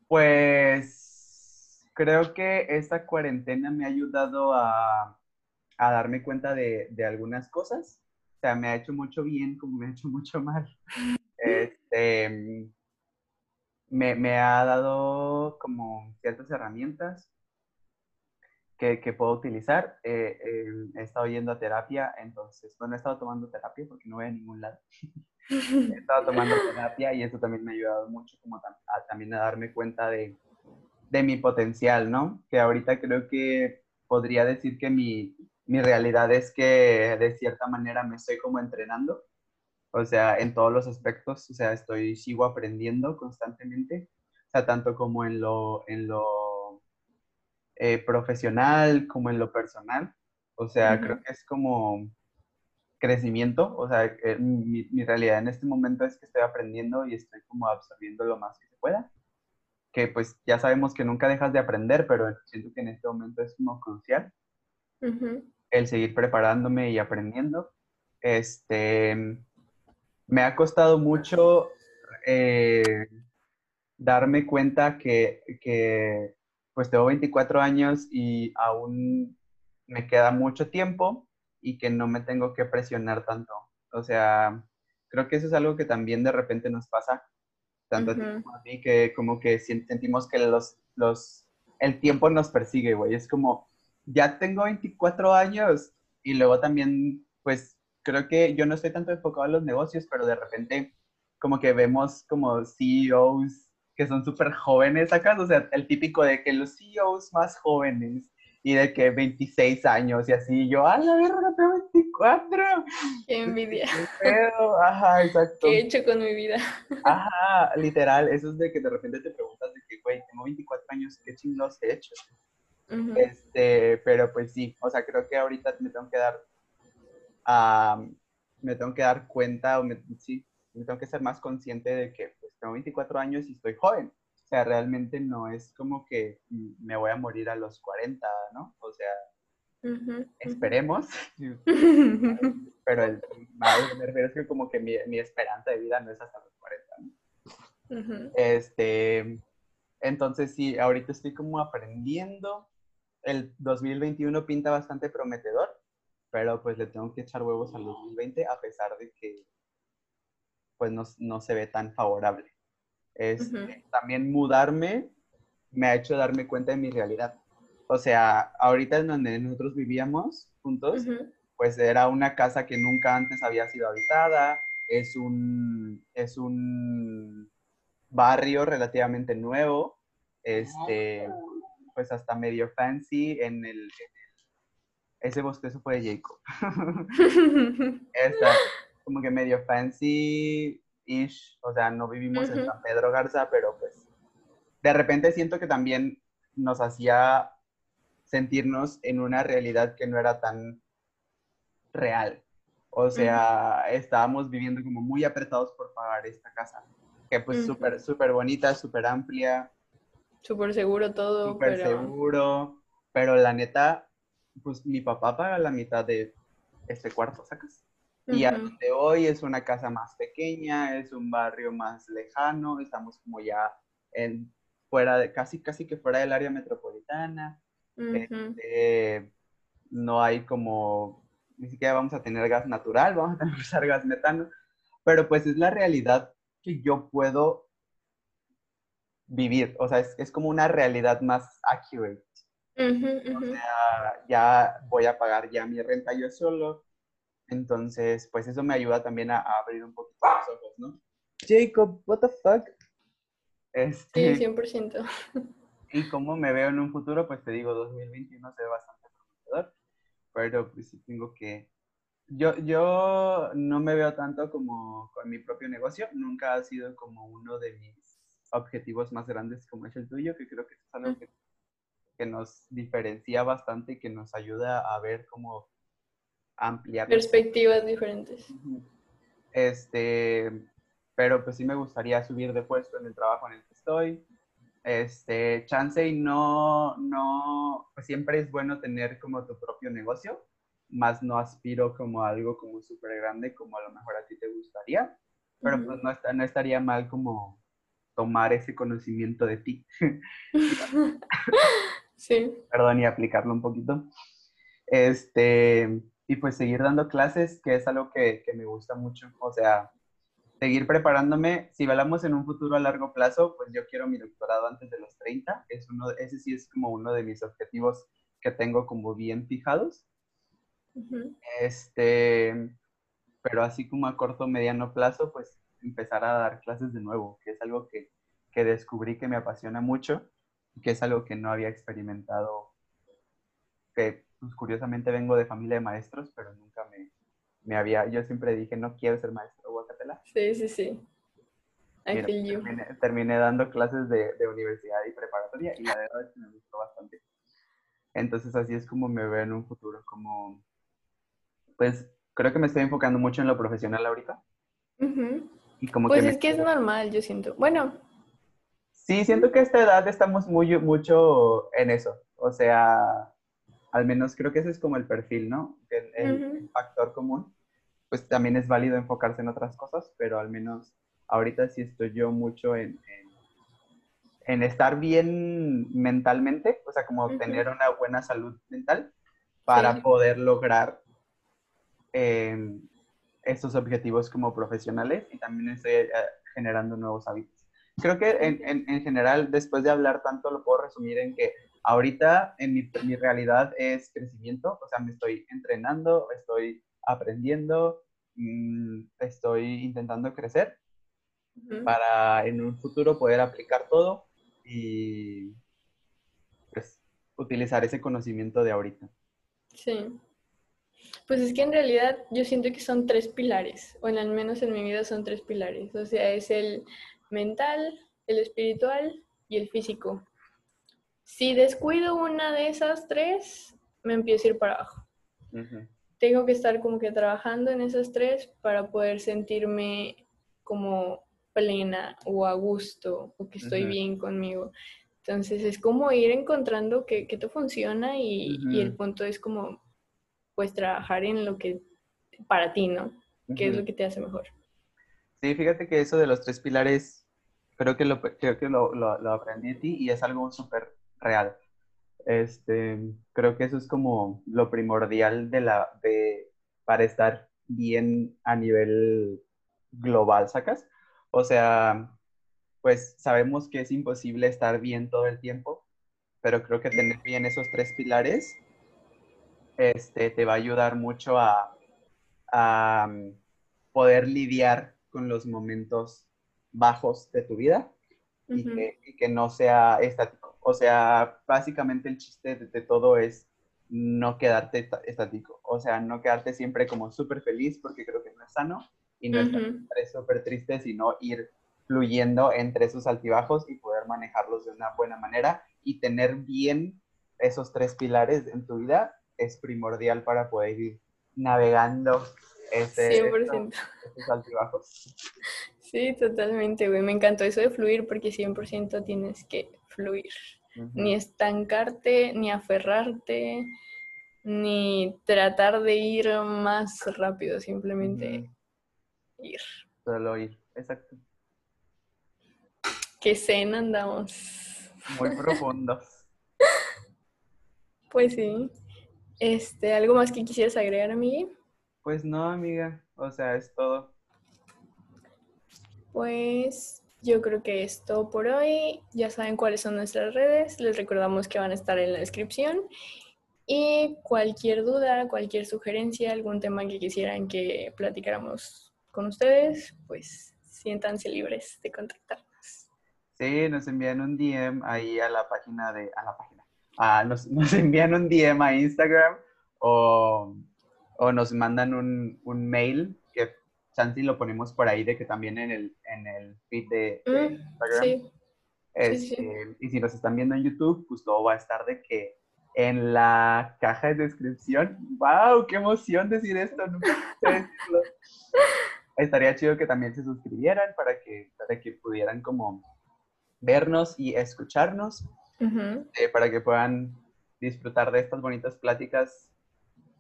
pues creo que esta cuarentena me ha ayudado a, a darme cuenta de, de algunas cosas. O sea, me ha hecho mucho bien como me ha hecho mucho mal. Este, me, ha dado como ciertas herramientas que, puedo utilizar. Eh, eh, he estado yendo a terapia, entonces, bueno, he estado tomando terapia porque no voy a ningún lado. He estado tomando terapia y eso también me ha ayudado mucho como a, también a darme cuenta de, de mi potencial, ¿no? Que ahorita creo que podría decir que mi, mi realidad es que de cierta manera me estoy como entrenando. O sea, en todos los aspectos, o sea, estoy, sigo aprendiendo constantemente, o sea, tanto como en lo, en lo eh, profesional como en lo personal. O sea, creo que es como crecimiento, o sea, eh, mi, mi realidad en este momento es que estoy aprendiendo y estoy como absorbiendo lo más que se pueda, que pues ya sabemos que nunca dejas de aprender, pero siento que en este momento es como crucial el seguir preparándome y aprendiendo. Este, me ha costado mucho eh, darme cuenta que, que, pues tengo 24 años y aún me queda mucho tiempo y que no me tengo que presionar tanto. O sea, creo que eso es algo que también de repente nos pasa, tanto a mí, que como que sentimos que los, los, el tiempo nos persigue, güey. Es como, ya tengo 24 años y luego también, pues, creo que yo no estoy tanto enfocado en los negocios, pero de repente como que vemos como CEOs que son súper jóvenes acá, o sea, el típico de que los CEOs más jóvenes y de que 26 años y así, yo, a la verga, tengo 24. Qué envidia. ¿Qué pedo? Ajá, exacto. ¿Qué he hecho con mi vida? Ajá, literal, eso es de que de repente te preguntas de que, güey, tengo 24 años, ¿qué chingados he hecho? Este, pero pues sí, o sea, creo que ahorita me tengo que dar, ah, me tengo que dar cuenta, o me, sí, me tengo que ser más consciente de que pues tengo 24 años y estoy joven. O sea, realmente no es como que me voy a morir a los 40, ¿no? O sea, Ujú. esperemos, Ujú. pero el, me refiero es que como que mi, mi esperanza de vida no es hasta los 40, ¿no? Ujú. Este, entonces sí, ahorita estoy como aprendiendo. El 2021 pinta bastante prometedor, pero pues le tengo que echar huevos al 2020 a pesar de que pues no, no se ve tan favorable. Este, Ujú. También mudarme me ha hecho darme cuenta de mi realidad. O sea, ahorita en donde nosotros vivíamos juntos, Ujú. pues era una casa que nunca antes había sido habitada, es un, es un barrio relativamente nuevo, este, pues hasta medio fancy en el, en el- ese bostezo fue de Jacob. Está como que medio fancy-ish, o sea, no vivimos en Ujú. San Pedro Garza, pero pues de repente siento que también nos hacía sentirnos en una realidad que no era tan real. O sea, estábamos viviendo como muy apretados por pagar esta casa, que pues Ujú. súper, súper bonita, súper amplia, Súper seguro todo, súper pero... seguro, pero la neta, pues mi papá paga la mitad de este cuarto, ¿sacas? Y a Ujú. donde hoy es una casa más pequeña, es un barrio más lejano, estamos como ya en, fuera de, casi, casi que fuera del área metropolitana, este, no hay como, ni siquiera vamos a tener gas natural, vamos a tener que usar gas metano, pero pues es la realidad que yo puedo vivir, o sea, es, es como una realidad más accurate, Ujú, O ujú. sea, ya voy a pagar ya mi renta yo solo. Entonces, pues eso me ayuda también a, a abrir un poquito los ojos, ¿no? Jacob, what the fuck? Sí, Este, 100%. y cómo me veo en un futuro, pues te digo, 2021 se ve bastante prometedor, pero pues sí tengo que... Yo, yo no me veo tanto como con mi propio negocio, nunca ha sido como uno de mis objetivos más grandes como es el tuyo, que creo que es algo que, que nos diferencia bastante y que nos ayuda a ver cómo ampliar Perspectivas diferentes. Este, pero pues sí me gustaría subir de puesto en el trabajo en el que estoy. Este, chance y no, no, pues siempre es bueno tener como tu propio negocio, más no aspiro como a algo como súper grande como a lo mejor a ti te gustaría, pero Ujú. pues no, está- no estaría mal como tomar ese conocimiento de ti, Sí. perdón, y aplicarlo un poquito. Este, y pues seguir dando clases, que es algo que, que me gusta mucho. O sea, seguir preparándome. Si hablamos en un futuro a largo plazo, pues yo quiero mi doctorado antes de los 30. Es uno, ese sí es como uno de mis objetivos que tengo como bien fijados. Ujú. Este, pero así como a corto mediano plazo, pues empezar a dar clases de nuevo, que es algo que, que descubrí que me apasiona mucho, que es algo que no había experimentado, que pues, curiosamente vengo de familia de maestros, pero nunca me, me había, yo siempre dije, no quiero ser maestro, guacatela. Sí, sí, sí. I Mira, terminé, terminé dando clases de, de universidad y preparatoria y la verdad es que me gustó bastante. Entonces así es como me veo en un futuro, como, pues creo que me estoy enfocando mucho en lo profesional ahorita Ujú. y como Pues que me es que es normal, yo siento. Bueno, Sí, siento que a esta edad estamos muy, mucho en eso, o sea, al menos creo que ese es como el perfil, ¿no? El, factor común, pues también es válido enfocarse en otras cosas, pero al menos ahorita sí estoy yo mucho en, en, en estar bien mentalmente, o sea, como tener una buena salud mental para Sí. poder lograr eh, estos objetivos como profesionales y también estoy eh, generando nuevos hábitos. Creo que en, en, en general, después de hablar tanto, lo puedo resumir en que ahorita en mi, mi realidad es crecimiento, o sea, me estoy entrenando, estoy aprendiendo, mm, estoy intentando crecer Ujú. para en un futuro poder aplicar todo y pues utilizar ese conocimiento de ahorita. Sí. Pues es que en realidad yo siento que son tres pilares, o al menos en mi vida son tres pilares. O sea, es el mental, el espiritual y el físico. Si descuido una de esas tres, me empiezo a ir para abajo. Tengo que estar como que trabajando en esas tres para poder sentirme como plena o a gusto o que estoy bien conmigo. Entonces es como ir encontrando que, que todo funciona y, y el punto es como pues trabajar en lo que para ti, ¿no? ¿Qué es lo que te hace mejor? Sí, fíjate que eso de los tres pilares, creo que lo, creo que lo, lo, lo aprendí de ti y es algo súper real. Este, creo que eso es como lo primordial de la, de, para estar bien a nivel global, ¿sacas? O sea, pues sabemos que es imposible estar bien todo el tiempo, pero creo que tener bien esos tres pilares este, te va a ayudar mucho a, a poder lidiar con los momentos bajos de tu vida y, que, y que no sea estático. O sea, básicamente el chiste de, de todo es no quedarte estático. O sea, no quedarte siempre como súper feliz porque creo que no es sano y no estar Ujú. siempre súper triste, sino ir fluyendo entre esos altibajos y poder manejarlos de una buena manera y tener bien esos tres pilares en tu vida es primordial para poder ir navegando ese, 100%. estos altibajos. Sí, totalmente, güey. Me encantó eso de fluir porque 100% tienes que fluir. Ni estancarte, ni aferrarte, ni tratar de ir más rápido, simplemente ir. Solo ir, exacto. Que cena andamos. Muy profundos. Pues sí. Este, ¿algo más que quisieras agregar, Miguel? Pues no, amiga. O sea, es todo. Pues yo creo que es todo por hoy. Ya saben cuáles son nuestras redes. Les recordamos que van a estar en la descripción. Y cualquier duda, cualquier sugerencia, algún tema que quisieran que platicáramos con ustedes, pues siéntanse libres de contactarnos. Sí, nos envían un DM ahí a la página de, a la página, Ah, nos, nos envían un DM a Instagram o, o nos mandan un, un mail que Chanti lo ponemos por ahí de que también en el, en el feed de, de Mm, Instagram. sí, sí, Este, sí. Y si nos están viendo en YouTube, pues todo va a estar de que en la caja de descripción. ¡Wow! ¡Qué emoción decir esto! Nunca decirlo. Estaría chido que también se suscribieran para que, para que pudieran como vernos y escucharnos, Ujú. eh, para que puedan disfrutar de estas bonitas pláticas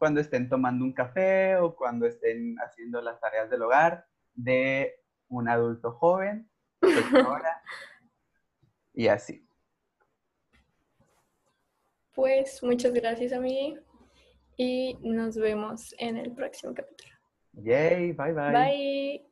cuando estén tomando un café o cuando estén haciendo las tareas del hogar de un adulto joven, señora, y así. Pues muchas gracias, Ami. Y nos vemos en el próximo capítulo. Yay, bye bye. Bye.